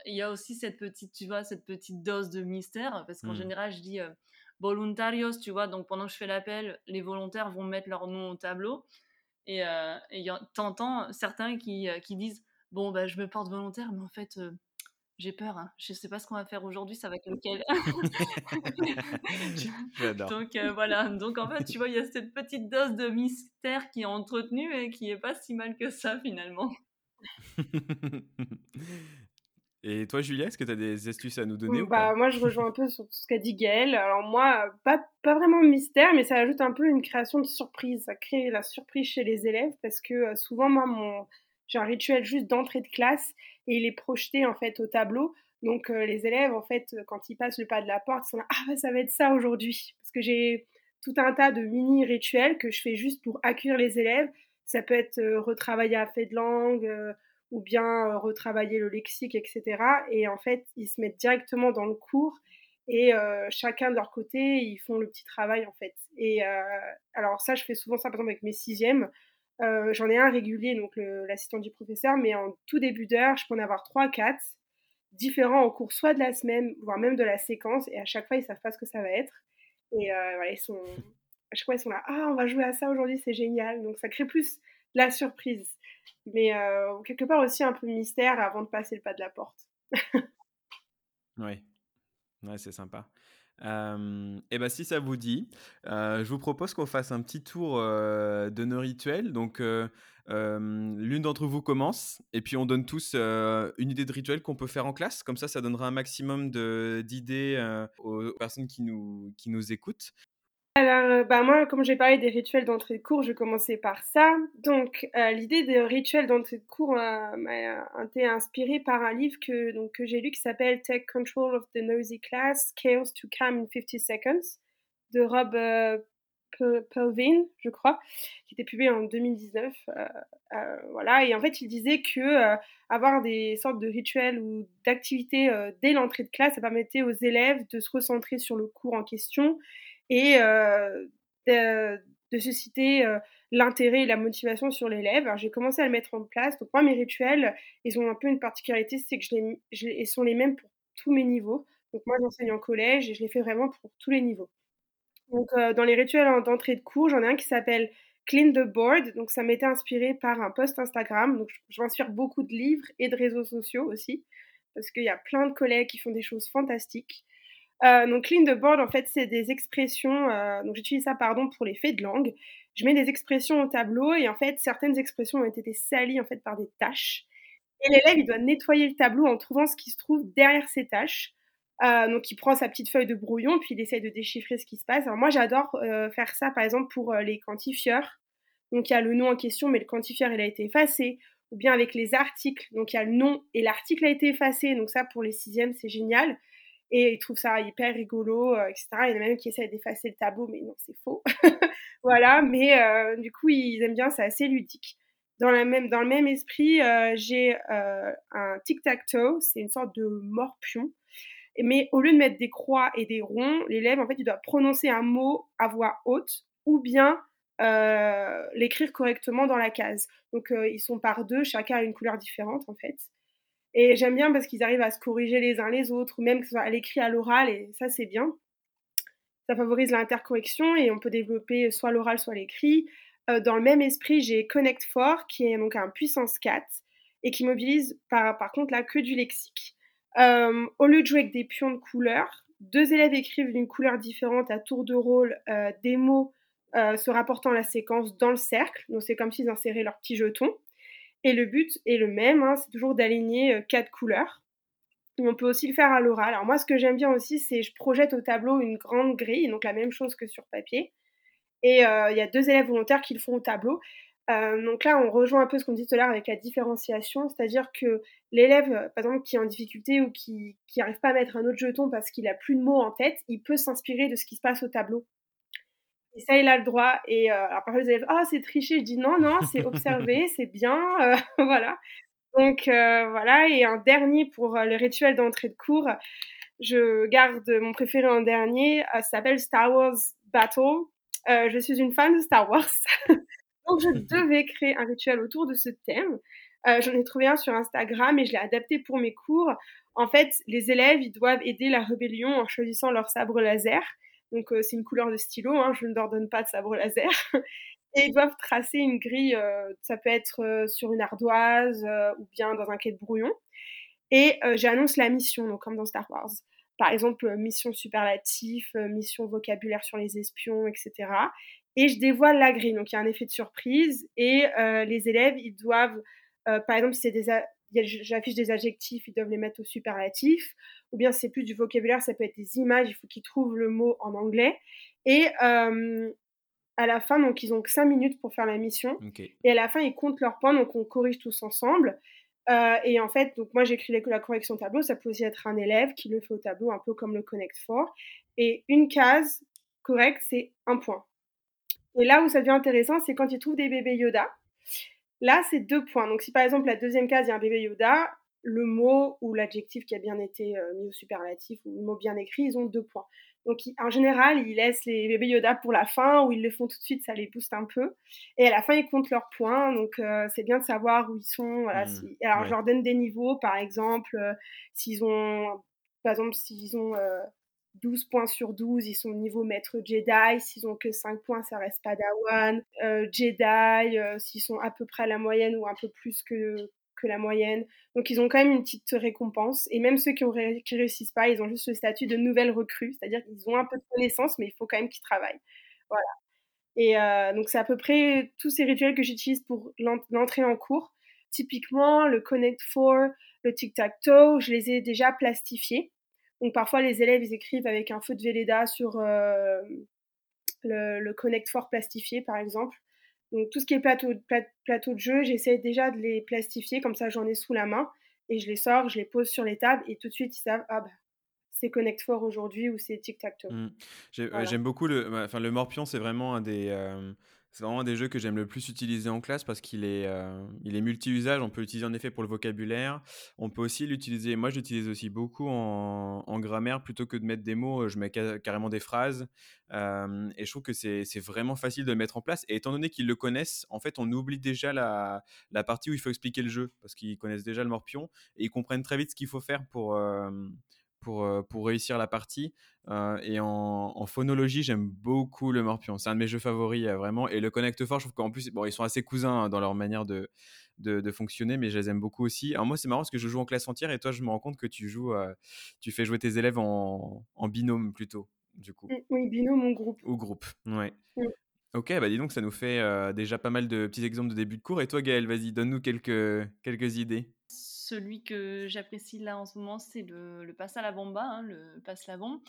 il y a aussi cette petite, tu vois, cette petite dose de mystère, parce qu'en mmh. général, je dis voluntarios, tu vois, donc pendant que je fais l'appel, les volontaires vont mettre leur nom au tableau. Et euh, t'entends certains qui, qui, disent Bon, bah, je me porte volontaire, mais en fait, j'ai peur, hein. je sais pas ce qu'on va faire aujourd'hui, ça va être lequel? donc voilà, donc en fait, tu vois, il y a cette petite dose de mystère qui est entretenue et qui est pas si mal que ça finalement. Et toi, Julia, est-ce que tu as des astuces à nous donner bah, Moi, je rejoins un peu sur ce qu'a dit Gaëlle. Alors moi, pas, pas vraiment de mystère, mais ça ajoute un peu une création de surprise. Ça crée la surprise chez les élèves parce que euh, souvent, moi, mon... j'ai un rituel juste d'entrée de classe et il est projeté en fait au tableau. Donc euh, les élèves, en fait, quand ils passent le pas de la porte, ils sont là, ah bah, ça va être ça aujourd'hui. Parce que j'ai tout un tas de mini rituels que je fais juste pour accueillir les élèves ça peut être retravailler à fait de langue ou bien retravailler le lexique, etc. Et en fait, ils se mettent directement dans le cours et chacun de leur côté, ils font le petit travail en fait. Et alors ça, je fais souvent ça par exemple avec mes sixièmes. J'en ai un régulier, donc l'assistant du professeur, mais en tout début d'heure, je peux en avoir trois, quatre différents au cours soit de la semaine, voire même de la séquence, et à chaque fois, ils savent pas ce que ça va être. Et voilà, ils sont, à chaque fois, ils sont là, ah, on va jouer à ça aujourd'hui, c'est génial. Donc, ça crée plus la surprise. Mais euh, quelque part aussi un peu de mystère avant de passer le pas de la porte. oui, ouais, c'est sympa. et eh ben si ça vous dit, euh, je vous propose qu'on fasse un petit tour euh, de nos rituels. Donc, l'une d'entre vous commence, et puis on donne tous une idée de rituel qu'on peut faire en classe. Comme ça, ça donnera un maximum d'idées aux personnes qui nous, qui nous écoutent. Alors, euh, bah moi, comme j'ai parlé des rituels d'entrée de cours, je commencer par ça. Donc, euh, l'idée des rituels d'entrée de cours euh, m'a été inspirée par un livre que, que j'ai lu qui s'appelle Take Control of the Noisy Class, Chaos to Come in 50 Seconds, de Rob Pelvin, je crois, qui était publié en 2019. voilà, et en fait, il disait que avoir des sortes de rituels ou d'activités dès l'entrée de classe, ça permettait aux élèves de se recentrer sur le cours en question et euh, de, susciter euh, l'intérêt et la motivation sur l'élève. Alors j'ai commencé à le mettre en place. Donc moi mes rituels, ils ont un peu une particularité, c'est que je les, je ils sont les mêmes pour tous mes niveaux. Donc moi j'enseigne en collège et je les fais vraiment pour tous les niveaux. Donc euh, dans les rituels d'entrée de cours, j'en ai un qui s'appelle Clean the Board. Donc ça m'était inspiré par un post Instagram. Donc je, m'inspire beaucoup de livres et de réseaux sociaux aussi parce qu'il y a plein de collègues qui font des choses fantastiques. Euh, donc clean the board, en fait, c'est des expressions. Euh, donc j'utilise ça, pardon, pour les faits de langue. Je mets des expressions au tableau et en fait, certaines expressions ont été salies en fait par des tâches. Et l'élève, il doit nettoyer le tableau en trouvant ce qui se trouve derrière ces tâches. Euh, donc il prend sa petite feuille de brouillon puis il essaye de déchiffrer ce qui se passe. Alors moi, j'adore faire ça, par exemple, pour les quantifieurs. Donc il y a le nom en question, mais le quantifieur, il a été effacé. Ou bien avec les articles. Donc il y a le nom et l'article a été effacé. Donc ça, pour les sixièmes, c'est génial et ils trouvent ça hyper rigolo, euh, etc. Il y en a même qui essaient d'effacer le tableau, mais non, c'est faux. voilà, mais euh, du coup, ils aiment bien, c'est assez ludique. Dans, même, dans le même esprit, euh, j'ai un tic-tac-toe, c'est une sorte de morpion. Mais au lieu de mettre des croix et des ronds, l'élève, en fait, il doit prononcer un mot à voix haute ou bien l'écrire correctement dans la case. Donc, ils sont par deux, chacun a une couleur différente, en fait. Et j'aime bien parce qu'ils arrivent à se corriger les uns les autres, même que ce soit à l'écrit, à l'oral, et ça c'est bien. Ça favorise l'intercorrection et on peut développer soit l'oral, soit l'écrit. Euh, dans le même esprit, j'ai Connect 4 qui est donc un puissance 4 et qui mobilise par, par contre là que du lexique. Euh, au lieu de jouer avec des pions de couleurs, deux élèves écrivent d'une couleur différente à tour de rôle euh, des mots se rapportant à la séquence dans le cercle. Donc c'est comme s'ils inséraient leur petit jeton. Et le but est le même, hein, c'est toujours d'aligner euh, quatre couleurs. On peut aussi le faire à l'oral. Alors moi, ce que j'aime bien aussi, c'est je projette au tableau une grande grille, donc la même chose que sur papier. Et euh, il y a deux élèves volontaires qui le font au tableau. Euh, donc là, on rejoint un peu ce qu'on dit tout à l'heure avec la différenciation, c'est-à-dire que l'élève, par exemple, qui est en difficulté ou qui n'arrive pas à mettre un autre jeton parce qu'il a plus de mots en tête, il peut s'inspirer de ce qui se passe au tableau. Et ça, il a le droit. Et euh, alors parfois les élèves, ah, c'est triché. Je dis non, non, c'est observé, c'est bien, euh, voilà. Donc euh, voilà. Et un dernier pour le rituel d'entrée de cours, je garde mon préféré en dernier. ça s'appelle Star Wars Battle. je suis une fan de Star Wars. Donc je devais créer un rituel autour de ce thème. J'en ai trouvé un sur Instagram et je l'ai adapté pour mes cours. En fait, les élèves, ils doivent aider la rébellion en choisissant leur sabre laser. Donc euh, c'est une couleur de stylo, hein, je ne leur donne pas de sabre laser. Et ils doivent tracer une grille, euh, ça peut être euh, sur une ardoise ou bien dans un quai de brouillon. Et j'annonce la mission, donc comme dans Star Wars. Par exemple, mission superlatif, mission vocabulaire sur les espions, etc. Et je dévoile la grille, donc il y a un effet de surprise. Et les élèves, ils doivent, par exemple, c'est des, j'affiche des adjectifs, ils doivent les mettre au superlatif, ou bien c'est plus du vocabulaire, ça peut être des images, il faut qu'ils trouvent le mot en anglais. Et euh, à la fin, donc ils ont que 5 minutes pour faire la mission. Et à la fin, ils comptent leurs points, donc on corrige tous ensemble. Euh, et en fait, donc moi j'écris la correction au tableau, ça peut aussi être un élève qui le fait au tableau, un peu comme le Connect 4. Et une case correcte, c'est un point. Et là où ça devient intéressant, c'est quand ils trouvent des bébés Yoda. Là, c'est deux points. Donc, si par exemple, la deuxième case, il y a un bébé Yoda, le mot ou l'adjectif qui a bien été euh, mis au superlatif ou le mot bien écrit, ils ont deux points. Donc, en général, ils laissent les bébés Yoda pour la fin ou ils le font tout de suite, ça les booste un peu. Et à la fin, ils comptent leurs points. Donc, euh, c'est bien de savoir où ils sont. Voilà, Mmh, si- Alors, ouais. je leur donne des niveaux, par exemple, euh, s'ils ont, par exemple, s'ils ont euh, 12 points sur 12, ils sont au niveau maître Jedi. S'ils ont que 5 points, ça reste Padawan. Euh, Jedi, euh, s'ils sont à peu près à la moyenne ou un peu plus que, que la moyenne. Donc, ils ont quand même une petite récompense. Et même ceux qui ne réussissent pas, ils ont juste le statut de nouvelle recrue. C'est-à-dire qu'ils ont un peu de connaissances, mais il faut quand même qu'ils travaillent. Voilà. Et euh, donc, c'est à peu près tous ces rituels que j'utilise pour l'en- l'entrée en cours. Typiquement, le Connect 4, le Tic-Tac-Toe, je les ai déjà plastifiés. Donc, parfois, les élèves, ils écrivent avec un feu de Velleda sur euh, le, le Connect 4 plastifié, par exemple. Donc, tout ce qui est plateau, pla- plateau de jeu, j'essaie déjà de les plastifier, comme ça, j'en ai sous la main. Et je les sors, je les pose sur les tables, et tout de suite, ils savent, ah bah, c'est Connect 4 aujourd'hui ou c'est Tic-Tac-Toe. Mm. J'ai- ouais, Voilà. J'aime beaucoup le, bah, enfin le Morpion, c'est vraiment un des, euh, c'est vraiment un des jeux que j'aime le plus utiliser en classe parce qu'il est, euh, est multi-usage. On peut l'utiliser en effet pour le vocabulaire. On peut aussi l'utiliser. Moi, je l'utilise aussi beaucoup en, grammaire plutôt que de mettre des mots. Je mets ca- carrément des phrases euh, et je trouve que c'est vraiment facile de le mettre en place. Et étant donné qu'ils le connaissent, en fait, on oublie déjà la, la partie où il faut expliquer le jeu parce qu'ils connaissent déjà le Morpion et ils comprennent très vite ce qu'il faut faire pour euh, pour, pour réussir la partie. Euh, et en, en phonologie, j'aime beaucoup le morpion. C'est un de mes jeux favoris, euh, vraiment. Et le Connect Fort, je trouve qu'en plus, bon, ils sont assez cousins hein, dans leur manière de, de, de fonctionner, mais je les aime beaucoup aussi. Alors moi, c'est marrant parce que je joue en classe entière et toi, je me rends compte que tu joues, euh, tu fais jouer tes élèves en, en binôme plutôt, du coup. Mm, Oui, binôme, mon groupe. Ou groupe, ouais. Mm. Ok, bah dis donc, ça nous fait déjà pas mal de petits exemples de début de cours. Et toi, Gaël, vas-y, donne-nous quelques, quelques idées. Celui que j'apprécie là en ce moment, c'est le, passe à la bomba, hein, le passe la bombe.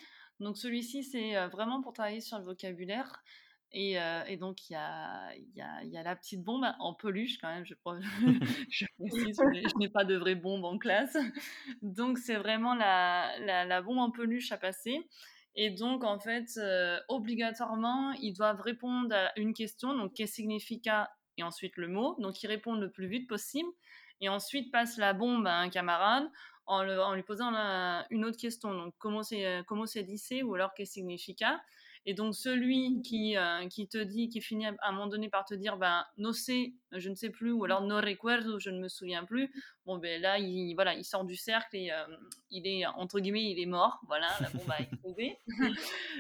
Donc celui-ci, c'est euh, vraiment pour travailler sur le vocabulaire. Et, euh, donc, il y a, y, a, la petite bombe en peluche quand même. Je, je je n'ai- pas de vraie bombe en classe. Donc, c'est vraiment la, bombe en peluche à passer. Et donc, en fait, euh, obligatoirement, ils doivent répondre à une question. Donc, qu'est significa et ensuite le mot. Donc, ils répondent le plus vite possible. Et ensuite, passe la bombe à un camarade en, le- en lui posant la- une autre question. Donc, comment c'est euh, comment c'est ou alors qu'est significa? Et donc celui qui, euh, qui te dit, qui finit à un moment donné par te dire, ben, no sé, je ne sais plus, ou alors no recuerdo, je ne me souviens plus, bon ben là, il, voilà, il sort du cercle et euh, il est, entre guillemets, il est mort, voilà, la bombe a explosé.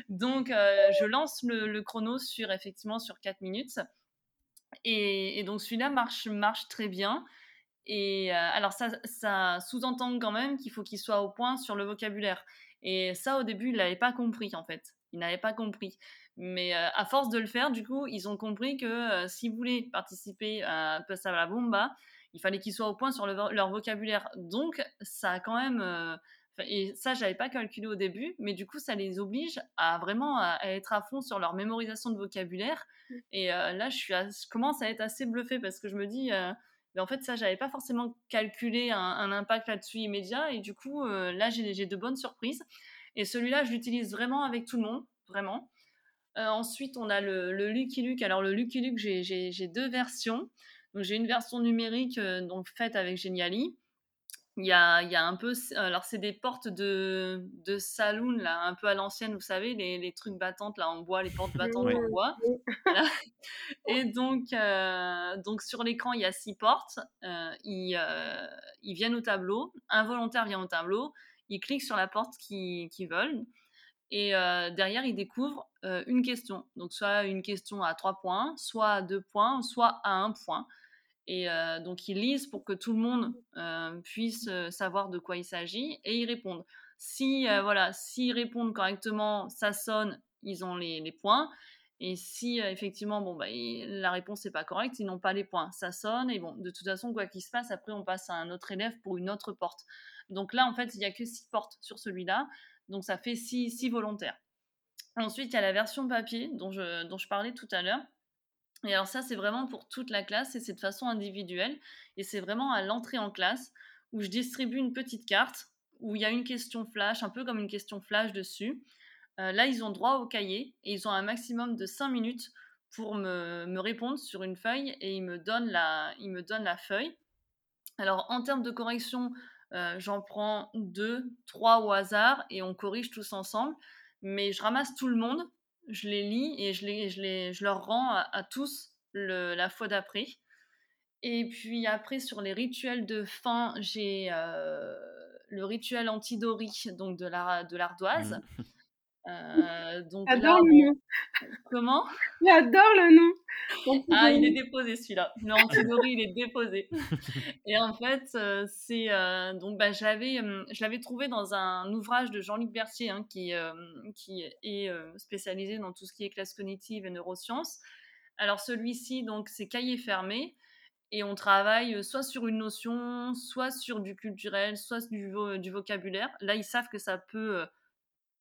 donc euh, je lance le, le chrono sur, effectivement, sur 4 minutes. Et, et donc celui-là marche, marche très bien. Et euh, alors ça, ça sous-entend quand même qu'il faut qu'il soit au point sur le vocabulaire. Et ça, au début, il n'avait pas compris, en fait. Il n'avait pas compris. Mais euh, à force de le faire, du coup, ils ont compris que euh, s'ils voulaient participer à Passe à la Bomba, il fallait qu'ils soient au point sur le vo- leur vocabulaire. Donc, ça a quand même... euh, et ça, j'avais pas calculé au début, mais du coup, ça les oblige à vraiment à, à être à fond sur leur mémorisation de vocabulaire. Et euh, là, je, suis à- je commence à être assez bluffée parce que je me dis... mais en fait, ça, j'avais pas forcément calculé un, impact là-dessus immédiat. Et du coup, euh, là, j'ai de bonnes surprises. Et celui-là, je l'utilise vraiment avec tout le monde, vraiment. Euh, ensuite, on a le, le Lucky Luke. Alors, le Lucky Luke, j'ai deux versions. Donc, j'ai une version numérique euh, donc faite avec Geniali. Il y a, il y a un peu. Alors, c'est des portes de, de saloon, là, un peu à l'ancienne, vous savez, les, les trucs battantes là en bois, les portes battantes Oui. en bois. Voilà. Et donc, euh, donc sur l'écran, il y a six portes. Euh, ils, euh, ils viennent au tableau. Un volontaire vient au tableau. Ils cliquent sur la porte qu'ils qu'ils veulent. Et euh, derrière, ils découvrent euh, une question. Donc, soit une question à trois points, soit à deux points, soit à un point. Et euh, donc, ils lisent pour que tout le monde euh, puisse euh, savoir de quoi il s'agit et ils répondent. Si, euh, voilà, s'ils répondent correctement, ça sonne, ils ont les, les points. Et si euh, effectivement, bon, bah, il- la réponse n'est pas correcte, ils n'ont pas les points. Ça sonne, et bon, de toute façon, quoi qu'il se passe, après, on passe à un autre élève pour une autre porte. Donc là, en fait, il n'y a que six portes sur celui-là. Donc ça fait six, six volontaires. Ensuite, il y a la version papier dont je, dont je parlais tout à l'heure. Et alors ça, c'est vraiment pour toute la classe et c'est de façon individuelle. Et c'est vraiment à l'entrée en classe où je distribue une petite carte où il y a une question flash, un peu comme une question flash dessus. Euh, là, ils ont droit au cahier et ils ont un maximum de 5 minutes pour me, répondre sur une feuille et ils me donnent la, ils me donnent la feuille. Alors, en termes de correction, euh, j'en prends deux, trois au hasard et on corrige tous ensemble. Mais je ramasse tout le monde, je les lis et je, les, leur rends à, tous la fois d'après. Et puis après, sur les rituels de fin, j'ai euh, le rituel antidori, donc de l'ardoise. Mmh. Euh, donc J'adore le nom. comment? J'adore le nom. Ah, il est déposé celui-là. Le antidori, il est déposé. Et en fait, euh, c'est euh, donc bah, j'avais, euh, je l'avais trouvé dans un ouvrage de Jean-Luc Berthier, hein, qui, euh, qui est euh, spécialisé dans tout ce qui est classe cognitive et neurosciences. Alors celui-ci, donc, c'est cahier fermé. Et on travaille euh, soit sur une notion, soit sur du culturel, soit du, vo- du vocabulaire. Là, ils savent que ça peut euh,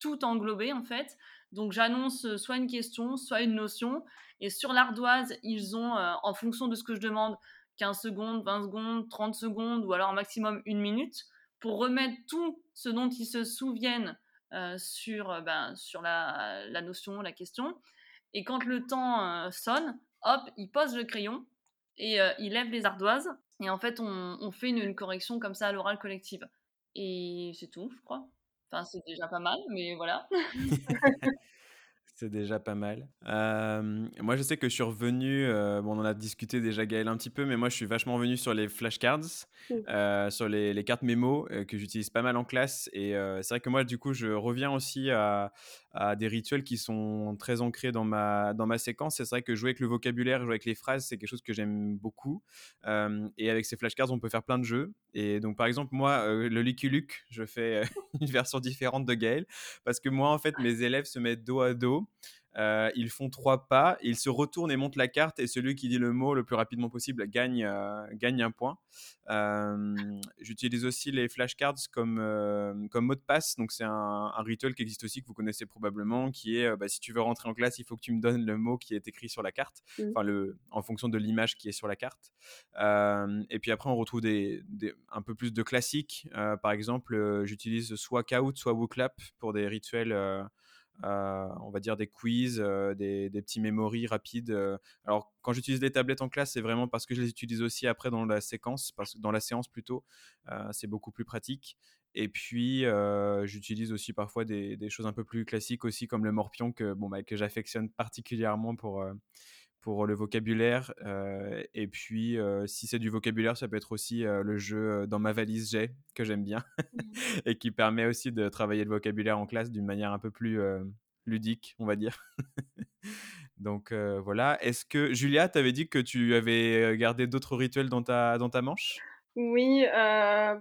tout englober, en fait. Donc, j'annonce euh, soit une question, soit une notion. Et sur l'ardoise, ils ont, euh, en fonction de ce que je demande, 15 secondes, 20 secondes, 30 secondes, ou alors maximum une minute, pour remettre tout ce dont ils se souviennent euh, sur, ben, sur la, la notion, la question. Et quand le temps sonne, hop, ils posent le crayon et ils lèvent les ardoises. Et en fait, on, fait une, une correction comme ça à l'oral collective. Et c'est tout, je crois. Enfin, c'est déjà pas mal, mais voilà. C'est déjà pas mal. Euh, moi, je sais que je suis revenu, euh, bon, on en a discuté déjà, Gaël, un petit peu, mais moi, je suis vachement revenu sur les flashcards, Mm. euh, sur les, les cartes mémo que j'utilise pas mal en classe. Et c'est vrai que moi, du coup, je reviens aussi à, à des rituels qui sont très ancrés dans ma, dans ma séquence. Et c'est vrai que jouer avec le vocabulaire, jouer avec les phrases, c'est quelque chose que j'aime beaucoup. Et avec ces flashcards, on peut faire plein de jeux. Et donc, par exemple, moi, le Lucky Luke, je fais une version différente de Gaël, parce que moi, en fait, mes élèves se mettent dos à dos. Euh, ils font trois pas, ils se retournent et montent la carte, et celui qui dit le mot le plus rapidement possible gagne, euh, gagne un point. Euh, J'utilise aussi les flashcards comme, comme mot de passe, donc c'est un, un rituel qui existe aussi, que vous connaissez probablement, qui est bah, si tu veux rentrer en classe, il faut que tu me donnes le mot qui est écrit sur la carte, Mhm. enfin en fonction de l'image qui est sur la carte. Et puis après, on retrouve des, des- un peu plus de classiques. Par exemple, j'utilise soit Kahoot, soit Wooklap pour des rituels. Euh, on va dire des quiz, euh, des, petits memories rapides. euh. Alors, quand j'utilise des tablettes en classe, c'est vraiment parce que je les utilise aussi après dans la séquence, parce que dans la séance plutôt, c'est beaucoup plus pratique. Et puis, j'utilise aussi parfois des, choses un peu plus classiques aussi, comme le morpion que, bon, bah, que j'affectionne particulièrement pour, pour le vocabulaire. et puis, si c'est du vocabulaire, ça peut être aussi le jeu dans ma valise j'ai que j'aime bien et qui permet aussi de travailler le vocabulaire en classe d'une manière un peu plus ludique, on va dire. Donc euh, voilà. Est-ce que Julia, tu avais dit que tu avais gardé d'autres rituels dans ta, dans ta manche? Oui, euh,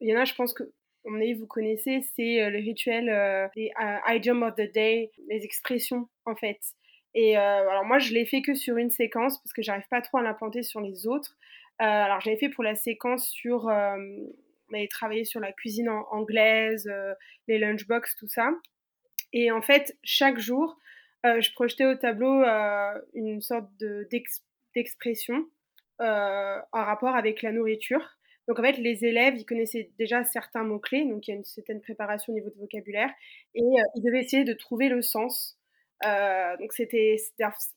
il y en a, je pense que, mon avis, vous connaissez, c'est le rituel, euh, euh, idiom of the day, les expressions, en fait. Et euh, alors moi, je l'ai fait que sur une séquence parce que j'arrive pas trop à l'implanter sur les autres. Euh, alors j'avais fait pour la séquence sur, euh, on avait travaillé sur la cuisine anglaise, euh, les lunchbox, tout ça. Et en fait, chaque jour, euh, je projetais au tableau euh, une sorte de- d'ex- d'expression euh, en rapport avec la nourriture. Donc en fait, les élèves, ils connaissaient déjà certains mots-clés, donc il y a une certaine préparation au niveau de vocabulaire, et euh, ils devaient essayer de trouver le sens. Euh, donc c'était,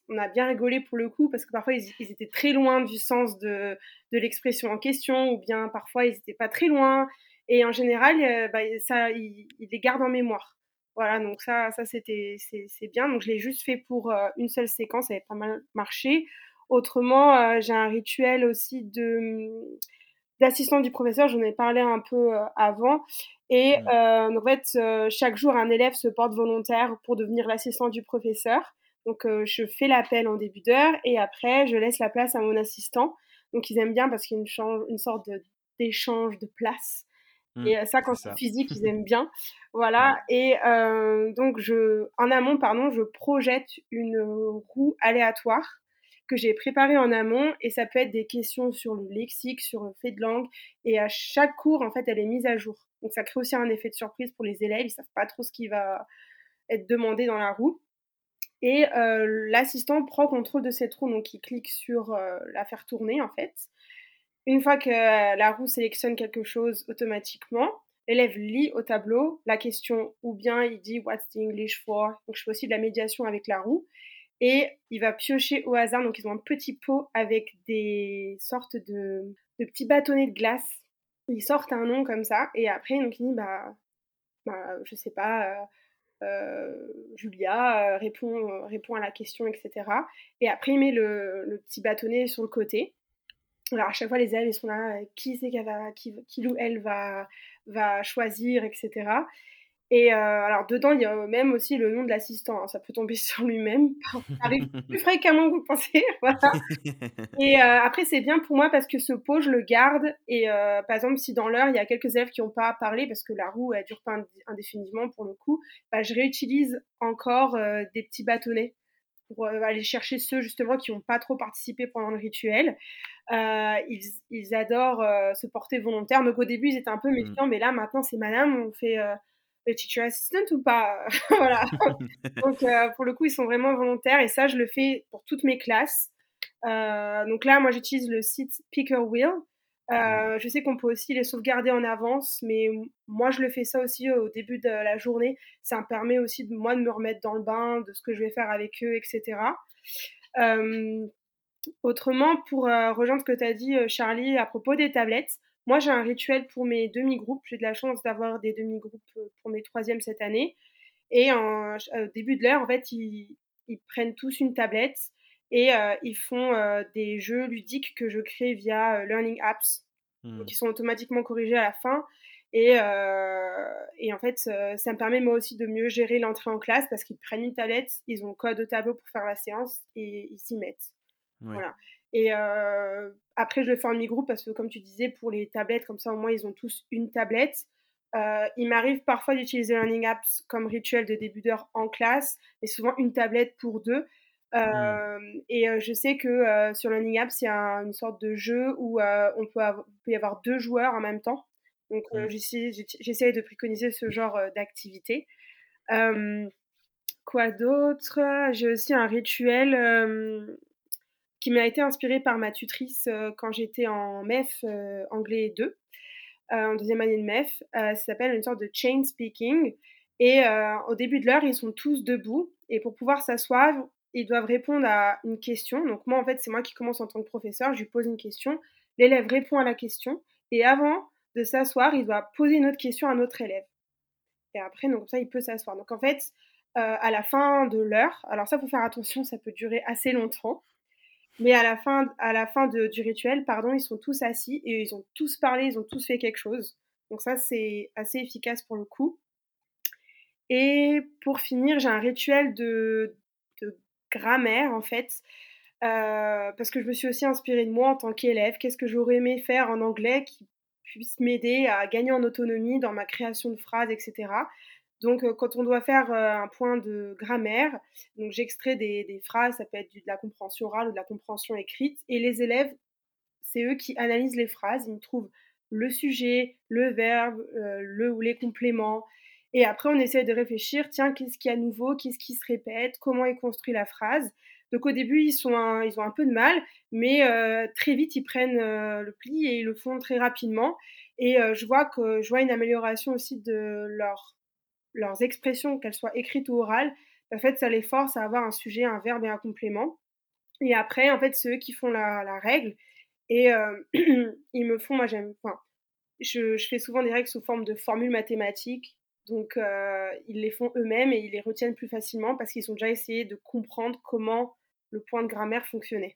on a bien rigolé pour le coup, parce que parfois ils, étaient très loin du sens de, l'expression en question, ou bien parfois ils n'étaient pas très loin, et en général, euh, bah, ça, ils, les gardent en mémoire. Voilà, donc ça, ça c'était, c'est, bien. Donc je l'ai juste fait pour euh, une seule séquence, ça avait pas mal marché. Autrement, j'ai un rituel aussi de d'assistant du professeur, j'en ai parlé un peu euh, avant. Et euh, en fait, euh, chaque jour, un élève se porte volontaire pour devenir l'assistant du professeur. Donc, euh, je fais l'appel en début d'heure et après, je laisse la place à mon assistant. Donc, ils aiment bien parce qu'il y a une, change- une sorte d'échange de place. Mm, Et ça, quand c'est physique, ils aiment bien. Voilà. Et euh, donc, je, en amont, pardon, je projette une roue aléatoire que j'ai préparée en amont. Et ça peut être des questions sur le lexique, sur le fait de langue. Et à chaque cours, en fait, elle est mise à jour. Donc, ça crée aussi un effet de surprise pour les élèves. Ils savent pas trop ce qui va être demandé dans la roue. Et euh, l'assistant prend contrôle de cette roue, donc il clique sur euh, la faire tourner en fait. Une fois que euh, la roue sélectionne quelque chose automatiquement, l'élève lit au tableau la question ou bien il dit What's the English for? Donc je fais aussi de la médiation avec la roue. Et il va piocher au hasard, donc ils ont un petit pot avec des sortes de, petits bâtonnets de glace. Ils sortent un nom comme ça, et après, donc il dit Bah, bah je sais pas. euh, euh, Julia euh, répond, répond à la question, etc. Et après, il met le, petit bâtonnet sur le côté. Alors, à chaque fois, les élèves, ils sont là, qui c'est qu'elle qui, qui ou elle va choisir, etc. Et euh, alors, dedans, il y a même aussi le nom de l'assistant. hein, ça peut tomber sur lui-même. Ça arrive plus fréquemment que vous pensez. voilà. Et euh, après, c'est bien pour moi parce que ce pot, je le garde. Et euh, par exemple, si dans l'heure, il y a quelques élèves qui n'ont pas parlé parce que la roue, elle dure pas indé- indéfiniment pour le coup, bah, je réutilise encore des petits bâtonnets pour aller chercher ceux justement qui n'ont pas trop participé pendant le rituel. Euh, ils, ils adorent euh, se porter volontaire. Donc au début, ils étaient un peu méfiants, mais là, maintenant, c'est madame, on fait euh, le teacher assistant ou pas? Voilà. Donc euh, pour le coup, ils sont vraiment volontaires et ça, je le fais pour toutes mes classes. Euh, donc là, moi, j'utilise le site Picker Wheel. Euh, je sais qu'on peut aussi les sauvegarder en avance, mais moi, je le fais ça aussi au début de la journée. Ça me permet aussi de moi de me remettre dans le bain, de ce que je vais faire avec eux, etc. Euh, autrement, pour euh, rejoindre ce que tu as dit, euh, Charlie, à propos des tablettes, moi, j'ai un rituel pour mes demi-groupes. J'ai de la chance d'avoir des demi-groupes euh, pour mes troisièmes cette année. Et en, au début de l'heure, en fait, ils, ils, prennent tous une tablette et ils font des jeux ludiques que je crée via Learning Apps, mmh. qui sont automatiquement corrigés à la fin. Et, et, en fait, ça me permet moi aussi de mieux gérer l'entrée en classe parce qu'ils prennent une tablette, ils ont code au tableau pour faire la séance et ils s'y mettent. Voilà. Et après, je le fais en mi-groupe parce que, comme tu disais, pour les tablettes, comme ça, au moins, ils ont tous une tablette. il m'arrive parfois d'utiliser Learning Apps comme rituel de début d'heure en classe, mais souvent une tablette pour deux. Mmh. Et je sais que sur Learning Apps, il y a une sorte de jeu où on peut, peut y avoir deux joueurs en même temps. Donc, mmh. j'essaie de préconiser ce genre d'activité. quoi d'autre? J'ai aussi un rituel qui m'a été inspiré par ma tutrice quand j'étais en MEF anglais 2, en deuxième année de MEF. ça s'appelle une sorte de chain speaking. Et au début de l'heure, ils sont tous debout. Et pour pouvoir s'asseoir, ils doivent répondre à une question. Donc moi, en fait, c'est moi qui commence en tant que professeur. Je lui pose une question. L'élève répond à la question. Et avant de s'asseoir, il doit poser une autre question à un autre élève. Et après, donc ça, il peut s'asseoir. Donc en fait, euh, à la fin de l'heure, alors ça, faut faire attention, ça peut durer assez longtemps. Mais à la fin, du rituel, pardon, ils sont tous assis et ils ont tous parlé, ils ont tous fait quelque chose. Donc ça, c'est assez efficace pour le coup. Et pour finir, j'ai un rituel de, grammaire en fait, euh, parce que je me suis aussi inspirée de moi en tant qu'élève. Qu'est-ce que j'aurais aimé faire en anglais qui puisse m'aider à gagner en autonomie dans ma création de phrases, etc. Donc, euh, quand on doit faire euh, un point de grammaire, donc j'extrais des, phrases, ça peut être de la compréhension orale ou de la compréhension écrite, et les élèves, c'est eux qui analysent les phrases, ils trouvent le sujet, le verbe, le ou les compléments, et après, on essaie de réfléchir, tiens, qu'est-ce qui est nouveau, qu'est-ce qui se répète, comment est construit la phrase. Donc au début, ils, ont un peu de mal, mais euh, très vite, ils prennent euh, le pli et ils le font très rapidement. Et euh, je, vois que, je vois une amélioration aussi de leur, leurs expressions, qu'elles soient écrites ou orales. En fait, ça les force à avoir un sujet, un verbe et un complément. Et après, en fait, c'est eux qui font la, la règle. Et ils me font, moi j'aime, enfin, je, je, fais souvent des règles sous forme de formules mathématiques donc, euh, ils les font eux-mêmes et ils les retiennent plus facilement parce qu'ils ont déjà essayé de comprendre comment le point de grammaire fonctionnait.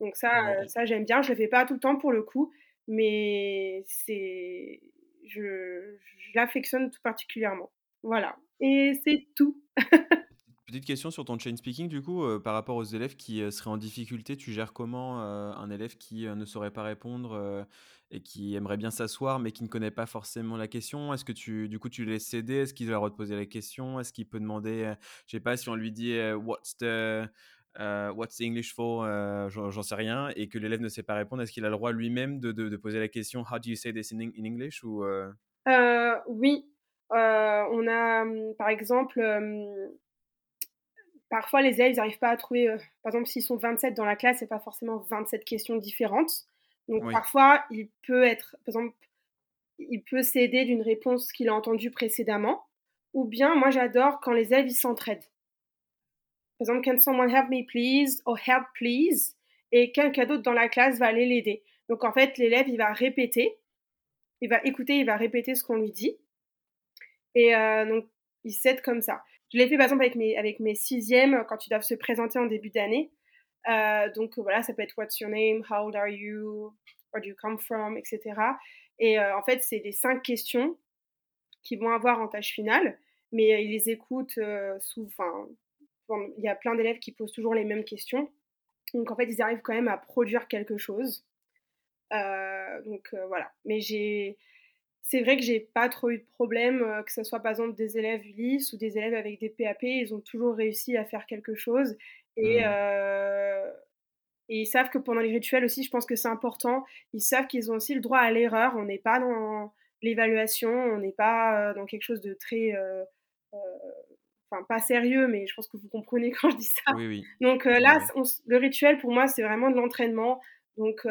Donc ça, euh, ça j'aime bien. Je le fais pas tout le temps pour le coup, mais c'est, je, je l'affectionne tout particulièrement. Voilà. Et c'est tout. Petite question sur ton chain speaking, du coup, euh, par rapport aux élèves qui seraient en difficulté, tu gères comment un élève qui ne saurait pas répondre et qui aimerait bien s'asseoir mais qui ne connaît pas forcément la question? Est-ce que tu, du coup, tu laisses céder? Est-ce qu'il va reposer la question? Est-ce qu'il peut demander, euh, je sais pas, si on lui dit euh, What's the. Euh, what's the English for J'en sais rien, et que l'élève ne sait pas répondre, est-ce qu'il a le droit lui-même de, de, poser la question How do you say this in, in English ou, Oui, on a hum, par exemple, hum, parfois les élèves n'arrivent pas à trouver, par exemple, s'ils sont 27 dans la classe, c'est pas forcément 27 questions différentes. Donc parfois, il peut être, par exemple, il peut s'aider d'une réponse qu'il a entendue précédemment, ou bien moi j'adore quand les élèves s'entraident. Par exemple, can someone help me please? Or help please, et quelqu'un d'autre dans la classe va aller l'aider. Donc en fait, l'élève il va répéter, il va écouter, il va répéter ce qu'on lui dit, et euh, donc il s'aide comme ça. Je l'ai fait par exemple avec mes, sixièmes quand ils doivent se présenter en début d'année. Euh, donc voilà, ça peut être What's your name, How old are you, Where do you come from, etc. Et euh, en fait, c'est les cinq questions qu'ils vont avoir en tâche finale, mais ils les écoutent sous. Enfin, il y a plein d'élèves qui posent toujours les mêmes questions. Donc en fait, ils arrivent quand même à produire quelque chose. donc voilà. Mais j'ai c'est vrai que j'ai pas trop eu de problème, que ce soit par exemple des élèves ULIS ou des élèves avec des PAP, ils ont toujours réussi à faire quelque chose. Et, mmh. et ils savent que pendant les rituels aussi, je pense que c'est important, ils savent qu'ils ont aussi le droit à l'erreur. On n'est pas dans l'évaluation, on n'est pas dans quelque chose de très... Enfin, pas sérieux, mais je pense que vous comprenez quand je dis ça. Oui, oui. Donc là, le rituel, pour moi, c'est vraiment de l'entraînement. Donc,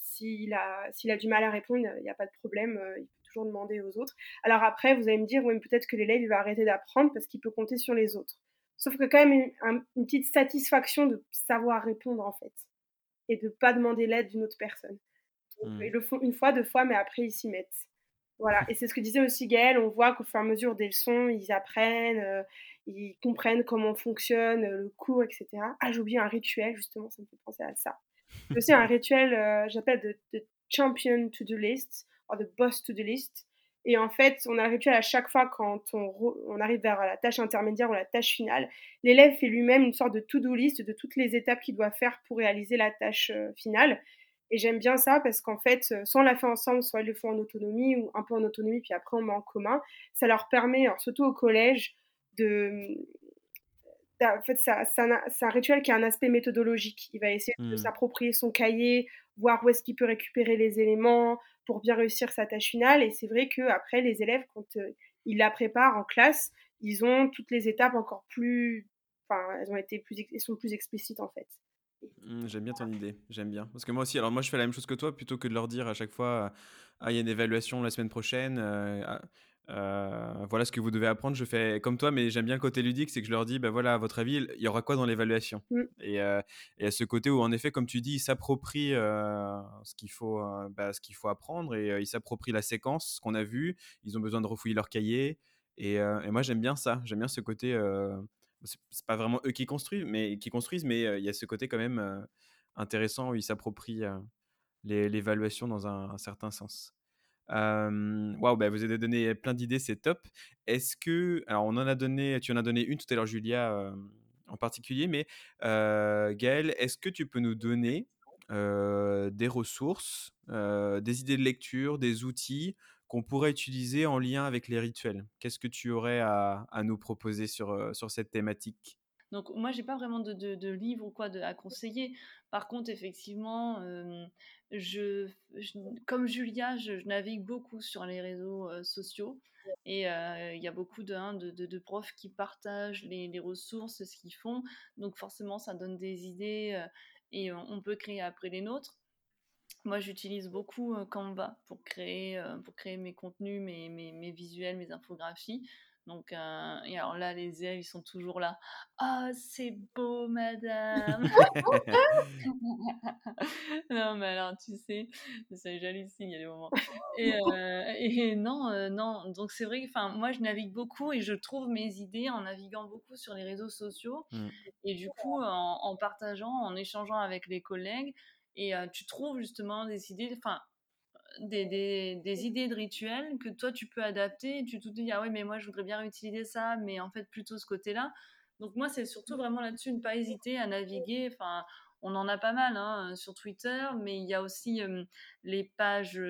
s'il a, a du mal à répondre, il n'y a pas de problème, il toujours demander aux autres. Alors après, vous allez me dire, oui, peut-être que l'élève, il va arrêter d'apprendre parce qu'il peut compter sur les autres. Sauf que quand même une, une, petite satisfaction de savoir répondre en fait et de pas demander l'aide d'une autre personne. Donc, mmh. Ils le font une fois, deux fois, mais après ils s'y mettent. Voilà, et c'est ce que disait aussi Gaël, on voit qu'au fur et à mesure des leçons, ils apprennent, euh, ils comprennent comment fonctionne euh, le cours, etc. Ah, j'ai oublié un rituel, justement, ça me fait penser à ça. C'est aussi un rituel, euh, j'appelle the, champion to-do list, ou the boss to-do list. Et en fait, on a le rituel à chaque fois quand on, on arrive vers la tâche intermédiaire ou la tâche finale. L'élève fait lui-même une sorte de to-do list de toutes les étapes qu'il doit faire pour réaliser la tâche finale. Et j'aime bien ça parce qu'en fait, euh, soit on l'a fait ensemble, soit ils le font en autonomie ou un peu en autonomie, puis après on met en commun. Ça leur permet, surtout au collège, de. En fait, c'est un rituel qui a un aspect méthodologique. Il va essayer de mmh. s'approprier son cahier, voir où est-ce qu'il peut récupérer les éléments pour bien réussir sa tâche finale. Et c'est vrai qu'après, les élèves, quand euh, ils la préparent en classe, ils ont toutes les étapes encore plus. Enfin, elles ont été plus, elles sont plus explicites en fait. Mmh, j'aime bien ton idée, j'aime bien. Parce que moi aussi, alors moi je fais la même chose que toi, plutôt que de leur dire à chaque fois, ah il y a une évaluation la semaine prochaine, euh, ah, euh, voilà ce que vous devez apprendre, je fais comme toi, mais j'aime bien le côté ludique, c'est que je leur dis, ben voilà, à votre avis, il y aura quoi dans l'évaluation? Et, euh, et, à ce côté où en effet, comme tu dis, ils s'approprient ce qu'il faut, bah, ce qu'il faut apprendre et ils s'approprient la séquence qu'on a vue, ils ont besoin de refouiller leur cahier. Et, et moi j'aime bien ça, j'aime bien ce côté c'est pas vraiment eux qui construisent, mais qui construisent, mais il y a ce côté quand même intéressant où ils s'approprient l'évaluation dans un, certain sens. Waouh, bah, vous avez donné plein d'idées, c'est top. Est-ce que, alors on en a donné, tu en as donné une tout à l'heure, Julia, en particulier, mais Gaël, est-ce que tu peux nous donner des ressources, des idées de lecture, des outils qu'on pourrait utiliser en lien avec les rituels? Qu'est-ce que tu aurais à, nous proposer sur, euh, sur cette thématique? Donc moi j'ai pas vraiment de, de, livre ou quoi de, à conseiller. Par contre effectivement, euh, je, comme Julia, je, navigue beaucoup sur les réseaux euh, sociaux et il y a beaucoup hein, de, de, profs qui partagent les, les ressources, ce qu'ils font. Donc forcément ça donne des idées et on peut créer après les nôtres. Moi, j'utilise beaucoup Canva pour créer, pour créer mes contenus, mes, mes, mes visuels, mes infographies. Donc, euh, et alors là, les élèves, ils sont toujours là. Ah, c'est beau, madame. non, mais alors, tu sais, c'est j'hallucine, il y a des moments. Et, euh, et non, euh, non. Donc, c'est vrai que moi, je navigue beaucoup et je trouve mes idées en naviguant beaucoup sur les réseaux sociaux. Mmh. Et du coup, en, en, partageant, en échangeant avec les collègues, et tu trouves justement des idées, enfin, des, des, des, idées de rituels que toi tu peux adapter. Tu te dis, ah ouais, mais moi je voudrais bien utiliser ça, mais en fait plutôt ce côté-là. Donc moi, c'est surtout vraiment là-dessus, ne pas hésiter à naviguer. Enfin, on en a pas mal hein, sur Twitter, mais il y a aussi les pages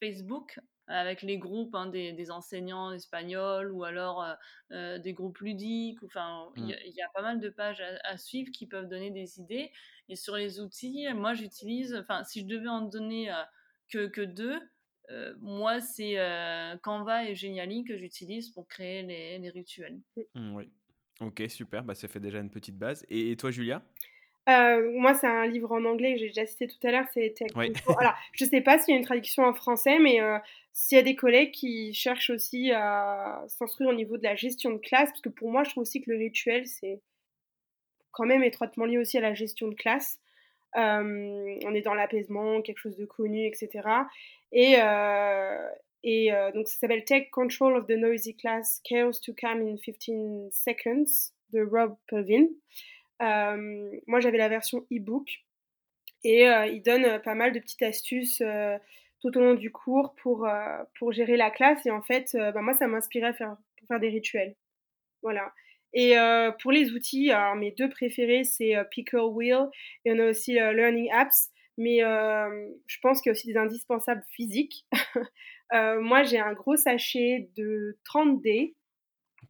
Facebook avec les groupes hein, des, des, enseignants espagnols ou alors des groupes ludiques. Enfin, il y, mmh. y, a pas mal de pages à, à, suivre qui peuvent donner des idées. Et sur les outils, moi j'utilise, enfin si je devais en donner euh, que, que, deux, euh, moi c'est euh, Canva et Geniali que j'utilise pour créer les, les rituels. Mmh, oui. Ok, super, bah, ça fait déjà une petite base. Et, toi Julia? Moi, c'est un livre en anglais que j'ai déjà cité tout à l'heure, c'est oui. Alors, je sais pas s'il y a une traduction en français, mais s'il y a des collègues qui cherchent aussi à s'instruire au niveau de la gestion de classe, parce que pour moi, je trouve aussi que le rituel, c'est quand même étroitement lié aussi à la gestion de classe. Euh, on est dans l'apaisement, quelque chose de connu, etc. Et, euh, euh, donc ça s'appelle Take Control of the Noisy Class, Chaos to Come in 15 Seconds de Rob Pelvin. moi j'avais la version e-book et il donne pas mal de petites astuces tout au long du cours pour, pour gérer la classe. Et en fait, bah, moi, ça m'inspirait à faire des rituels. Voilà. Et euh, pour les outils, alors mes deux préférés, c'est euh, Pickle Wheel et on a aussi euh, Learning Apps. Mais je pense qu'il y a aussi des indispensables physiques. moi, j'ai un gros sachet de 30 dés.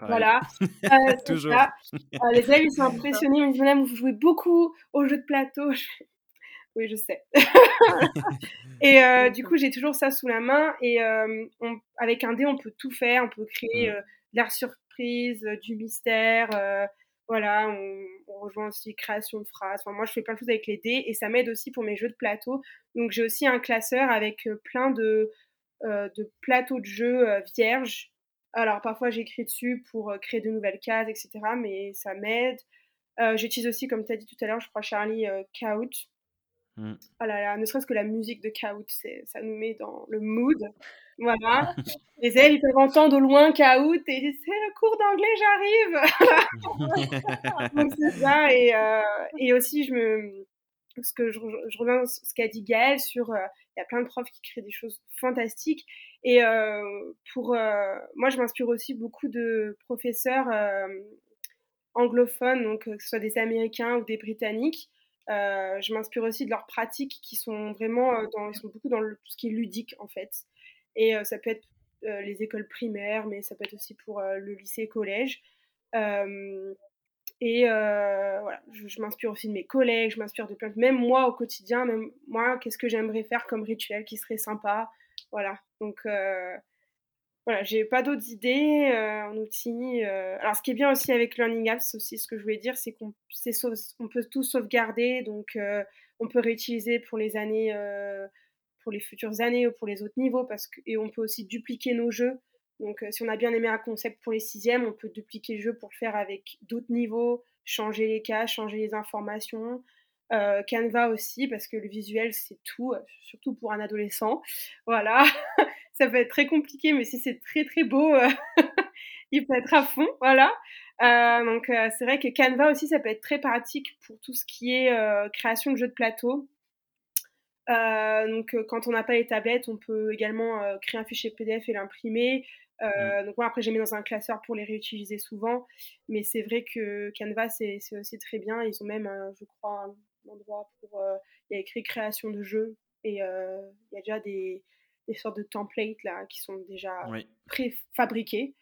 Voilà. Toujours. les élèves, ils sont impressionnés. Ils me disent, Madame, vous jouez beaucoup aux jeux de plateau. Oui, je sais. et du coup, j'ai toujours ça sous la main. Et avec un dé, on peut tout faire. On peut créer de l'air sur euh, du mystère. Euh, voilà, on, rejoint aussi création de phrases. Enfin, moi, je fais plein de choses avec les dés et ça m'aide aussi pour mes jeux de plateau. Donc, j'ai aussi un classeur avec euh, plein de, de plateaux de jeux vierges. Alors, parfois, j'écris dessus pour créer de nouvelles cases, etc. Mais ça m'aide. J'utilise aussi, comme tu as dit tout à l'heure, je crois, Charlie, Kaut. Mmh. Oh là là, ne serait-ce que la musique de Kaut, ça nous met dans le mood. Voilà. Les élèves, ils peuvent entendre au loin Kaout et c'est le cours d'anglais, j'arrive. Donc c'est ça. Et, euh, et aussi, je me, ce que je, je reviens sur ce qu'a dit Gaëlle sur, euh, il y a plein de profs qui créent des choses fantastiques. Et euh, pour, moi, je m'inspire aussi beaucoup de professeurs anglophones, donc que ce soit des Américains ou des Britanniques. Je m'inspire aussi de leurs pratiques qui sont vraiment dans, ils sont beaucoup dans le, tout ce qui est ludique en fait. Et ça peut être les écoles primaires, mais ça peut être aussi pour le lycée, collège. Et euh, voilà, je, m'inspire aussi de mes collègues, je m'inspire de plein de... Même moi, au quotidien, même moi, qu'est-ce que j'aimerais faire comme rituel qui serait sympa Voilà, donc euh, voilà, j'ai pas d'autres idées euh, en outils. Euh. Alors, ce qui est bien aussi avec Learning Apps, aussi, ce que je voulais dire, c'est qu'on on peut tout sauvegarder, donc euh, on peut réutiliser pour les années, euh, pour les futures années ou pour les autres niveaux, parce que, et on peut aussi dupliquer nos jeux. Donc, euh, si on a bien aimé un concept pour les sixièmes, on peut dupliquer le jeu pour le faire avec d'autres niveaux, changer les cas, changer les informations. Euh, Canva aussi, parce que le visuel, c'est tout, euh, surtout pour un adolescent. Voilà, ça peut être très compliqué, mais si c'est très très beau, il peut être à fond. Voilà. Donc, c'est vrai que Canva aussi, ça peut être très pratique pour tout ce qui est création de jeux de plateau. Donc, quand on n'a pas les tablettes, on peut également créer un fichier PDF et l'imprimer. Euh, donc moi après j'ai mis dans un classeur pour les réutiliser souvent, mais c'est vrai que Canva c'est aussi très bien. Ils ont même, euh, je crois, un endroit pour euh, il y a écrit création de jeux et euh, il y a déjà des, des sortes de templates là qui sont déjà Oui, préfabriqués.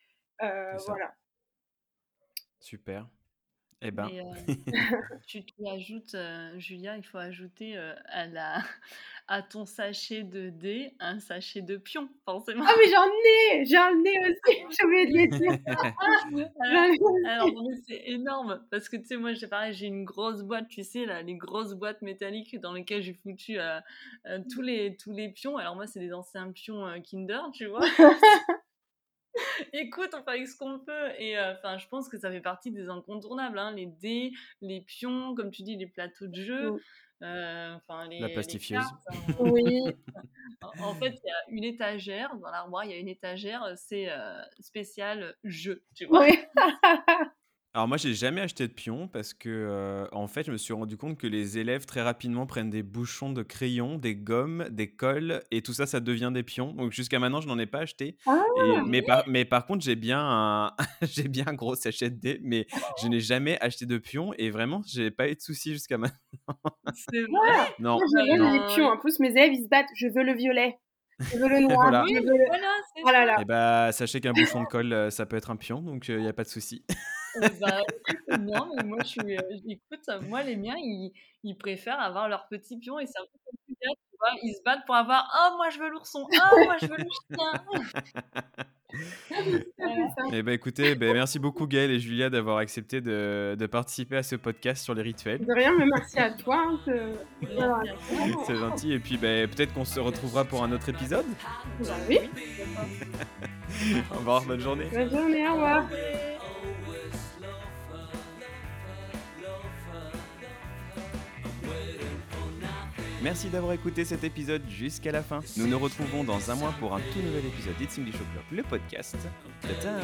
Euh, voilà. Super. Eh ben, Et euh, tu, tu ajoutes, euh, Julia, il faut ajouter euh, à, la, à ton sachet de dés un sachet de pions, forcément. Ah mais j'en ai, j'en ai aussi. J'ai oublié de les dire. alors, alors, c'est énorme parce que tu sais, moi, j'ai pareil, j'ai une grosse boîte, tu sais, là, les grosses boîtes métalliques dans lesquelles j'ai foutu euh, tous, les, tous les pions. Alors, moi, c'est des anciens pions Kinder, tu vois. Écoute, on fait avec ce qu'on peut. Et euh, enfin, je pense que ça fait partie des incontournables. Hein, les dés, les pions, comme tu dis, les plateaux de jeu. Euh, Enfin, les, la les plastifieuse. cartes, hein. Oui. En fait, il y a une étagère, dans l'armoire, il y a une étagère, euh, c'est euh, spécial jeu, tu vois. Oui. Alors moi, j'ai jamais acheté de pions parce que, euh, en fait, je me suis rendu compte que les élèves très rapidement prennent des bouchons de crayon, des gommes, des cols, et tout ça, ça devient des pions. Donc jusqu'à maintenant, je n'en ai pas acheté. Ah, Et- mais, par, mais par contre, j'ai bien un, j'ai bien un gros sachet de dés, mais je n'ai jamais acheté de pions et vraiment, j'ai pas eu de soucis jusqu'à maintenant. C'est vrai? Non, Moi, je veux non. les pions. En plus, mes élèves, ils se battent. Je veux le violet. Je veux le noir. Voilà. Je veux le... Voilà, Oh là là. Et bah, sachez qu'un bouchon de colle, euh, ça peut être un pion, donc il n'y a pas de souci. Euh, bah, non, mais moi, je suis, euh, écoute, moi, les miens, ils, ils préfèrent avoir leur petit pion et c'est un peu comme tu vois, ils se battent pour avoir, oh, moi, je veux l'ourson, oh, moi, je veux le chien. Voilà. Et bah écoutez, bah, merci beaucoup Gaël et Julia d'avoir accepté de, de participer à ce podcast sur les rituels. De rien, mais merci à toi. hein, de-. C'est gentil. Et puis bah, peut-être qu'on se retrouvera pour un autre épisode. Bah oui. Au revoir, bonne journée. Bonne journée, au revoir. Merci d'avoir écouté cet épisode jusqu'à la fin. Nous nous retrouvons dans un mois pour un tout nouvel épisode d'It's English O'Clock, le podcast. Ta-ta